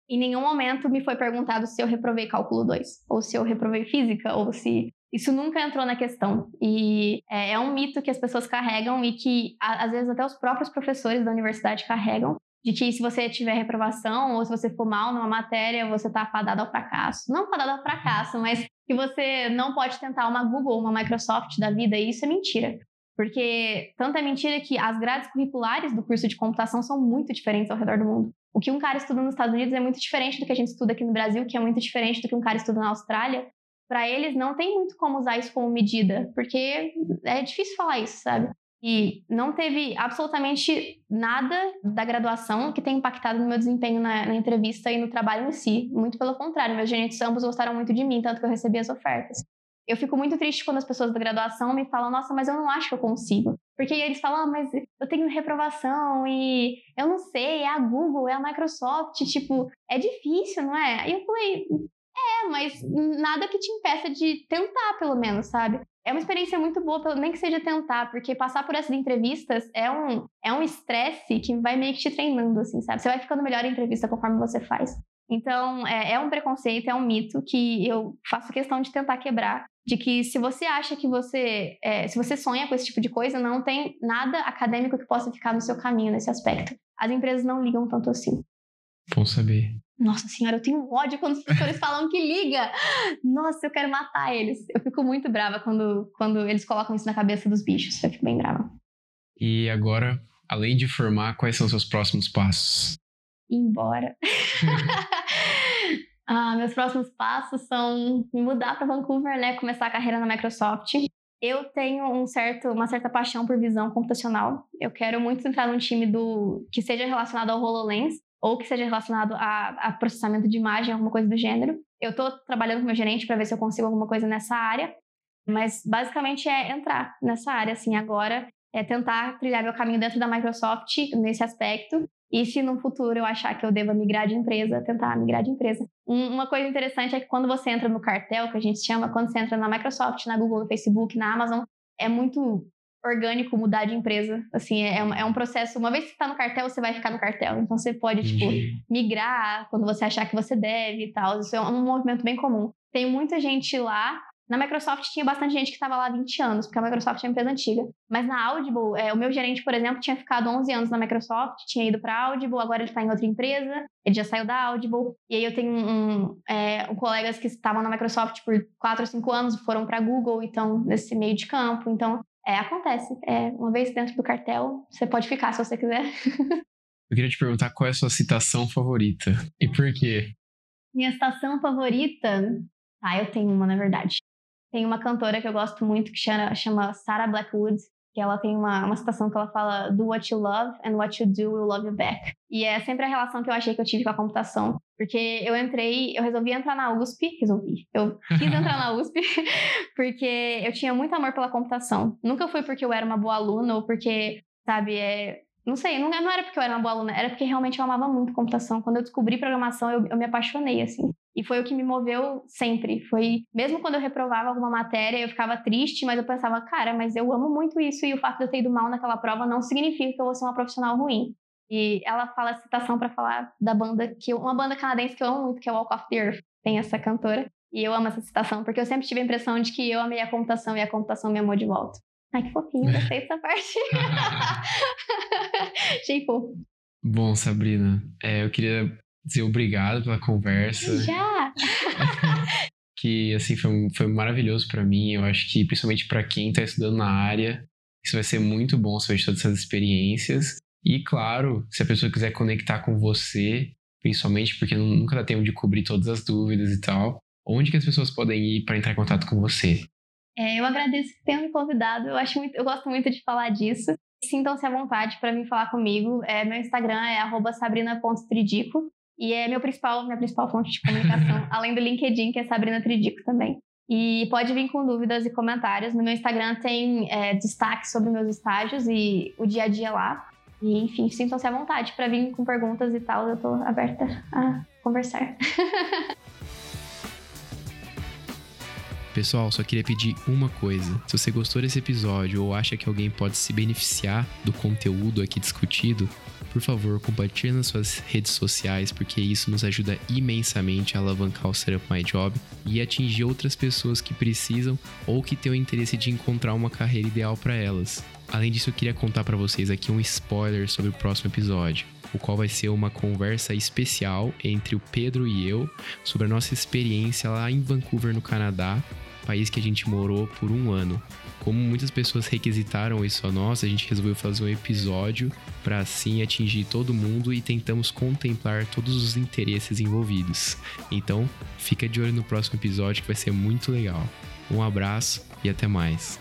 Em nenhum momento me foi perguntado se eu reprovei cálculo 2, ou se eu reprovei física, ou se. Isso nunca entrou na questão. E é, é um mito que as pessoas carregam e que, às vezes, até os próprios professores da universidade carregam, de que se você tiver reprovação ou se você for mal numa matéria, você está fadado ao fracasso. Não fadado ao fracasso, mas que você não pode tentar uma Google, uma Microsoft da vida, e isso é mentira. Porque tanto é mentira que as grades curriculares do curso de computação são muito diferentes ao redor do mundo. O que um cara estuda nos Estados Unidos é muito diferente do que a gente estuda aqui no Brasil, que é muito diferente do que um cara estuda na Austrália. Para eles não tem muito como usar isso como medida, porque é difícil falar isso, sabe? E não teve absolutamente nada da graduação que tenha impactado no meu desempenho na, na, entrevista e no trabalho em si. Muito pelo contrário, meus gerentes ambos gostaram muito de mim, tanto que eu recebi as ofertas. Eu fico muito triste quando as pessoas da graduação me falam, nossa, mas eu não acho que eu consigo. Porque eles falam, ah, mas eu tenho reprovação e eu não sei, é a Google, é a Microsoft, tipo, é difícil, não é? E eu falei, é, mas nada que te impeça de tentar, pelo menos, sabe? É uma experiência muito boa, nem que seja tentar, porque passar por essas entrevistas é um é um estresse que vai meio que te treinando, assim, sabe? Você vai ficando melhor em entrevista conforme você faz. Então, é, é um preconceito, é um mito que eu faço questão de tentar quebrar. De que se você acha que você. É, se você sonha com esse tipo de coisa, não tem nada acadêmico que possa ficar no seu caminho nesse aspecto. As empresas não ligam tanto assim. Bom saber. Nossa senhora, eu tenho ódio quando os professores falam que liga. Nossa, eu quero matar eles. Eu fico muito brava quando, quando eles colocam isso na cabeça dos bichos. Eu fico bem brava. E agora, além de formar, quais são os seus próximos passos? Ir embora. ah, meus próximos passos são me mudar para Vancouver, né? Começar a carreira na Microsoft. Eu tenho um certo, uma certa paixão por visão computacional. Eu quero muito entrar num time do que seja relacionado ao HoloLens ou que seja relacionado a, a processamento de imagem, alguma coisa do gênero. Eu estou trabalhando com meu gerente para ver se eu consigo alguma coisa nessa área, mas basicamente é entrar nessa área assim agora, é tentar trilhar meu caminho dentro da Microsoft nesse aspecto. E se no futuro eu achar que eu deva migrar de empresa, tentar migrar de empresa. Um, uma coisa interessante é que quando você entra no cartel, que a gente chama, quando você entra na Microsoft, na Google, no Facebook, na Amazon, é muito orgânico mudar de empresa. Assim, é, é um processo. Uma vez que está no cartel, você vai ficar no cartel. Então você pode, tipo, migrar quando você achar que você deve e tal. Isso é um movimento bem comum. Tem muita gente lá. Na Microsoft tinha bastante gente que estava lá há 20 anos, porque a Microsoft é uma empresa antiga. Mas na Audible, é, o meu gerente, por exemplo, tinha ficado 11 anos na Microsoft, tinha ido para a Audible, agora ele está em outra empresa, ele já saiu da Audible. E aí eu tenho um, é, um colegas que estavam na Microsoft por 4 ou 5 anos, foram para a Google, então, nesse meio de campo. Então, é, acontece. É, uma vez dentro do cartel, você pode ficar se você quiser. Eu queria te perguntar qual é a sua citação favorita e por quê? Minha citação favorita? Ah, eu tenho uma, na verdade. Tem uma cantora que eu gosto muito que chama, chama Sarah Blackwood, que ela tem uma, uma citação que ela fala do what you love and what you do will love you back. E é sempre a relação que eu achei que eu tive com a computação. Porque eu entrei, eu resolvi entrar na USP, resolvi. Eu quis entrar na USP porque eu tinha muito amor pela computação. Nunca foi porque eu era uma boa aluna ou porque, sabe, é, não sei, não, era porque eu era uma boa aluna, era porque realmente eu amava muito computação. Quando eu descobri programação, eu, eu me apaixonei, assim. E foi o que me moveu sempre. Foi, mesmo quando eu reprovava alguma matéria, eu ficava triste, mas eu pensava, cara, mas eu amo muito isso e o fato de eu ter ido mal naquela prova não significa que eu vou ser uma profissional ruim. E ela fala a citação para falar da banda que uma banda canadense que eu amo muito, que é Walk of the Earth. Tem essa cantora. E eu amo essa citação, porque eu sempre tive a impressão de que eu amei a computação e a computação me amou de volta. Ai, que fofinho, gostei dessa parte. Achei fofo. Bom, Sabrina, é, eu queria dizer obrigado pela conversa. Já! que, assim, foi, foi maravilhoso para mim. Eu acho que, principalmente para quem tá estudando na área, isso vai ser muito bom saber de todas essas experiências. E, claro, se a pessoa quiser conectar com você, principalmente porque nunca dá tempo de cobrir todas as dúvidas e tal, onde que as pessoas podem ir para entrar em contato com você? É, eu agradeço por ter me convidado. Eu acho muito, eu gosto muito de falar disso. Sintam-se à vontade para vir falar comigo. É, meu Instagram é @sabrina.tridico e é meu principal, minha principal fonte de comunicação, além do LinkedIn, que é Sabrina Tridico também. E pode vir com dúvidas e comentários. No meu Instagram tem é, destaque sobre meus estágios e o dia a dia lá. E, enfim, sintam-se à vontade para vir com perguntas e tal. Eu estou aberta a conversar. Pessoal, só queria pedir uma coisa. Se você gostou desse episódio ou acha que alguém pode se beneficiar do conteúdo aqui discutido, por favor, compartilhe nas suas redes sociais, porque isso nos ajuda imensamente a alavancar o Setup My Job e atingir outras pessoas que precisam ou que têm o interesse de encontrar uma carreira ideal para elas. Além disso, eu queria contar para vocês aqui um spoiler sobre o próximo episódio, o qual vai ser uma conversa especial entre o Pedro e eu sobre a nossa experiência lá em Vancouver, no Canadá, país que a gente morou por um ano. Como muitas pessoas requisitaram isso a nós, a gente resolveu fazer um episódio para assim atingir todo mundo e tentamos contemplar todos os interesses envolvidos. Então, fica de olho no próximo episódio que vai ser muito legal. Um abraço e até mais.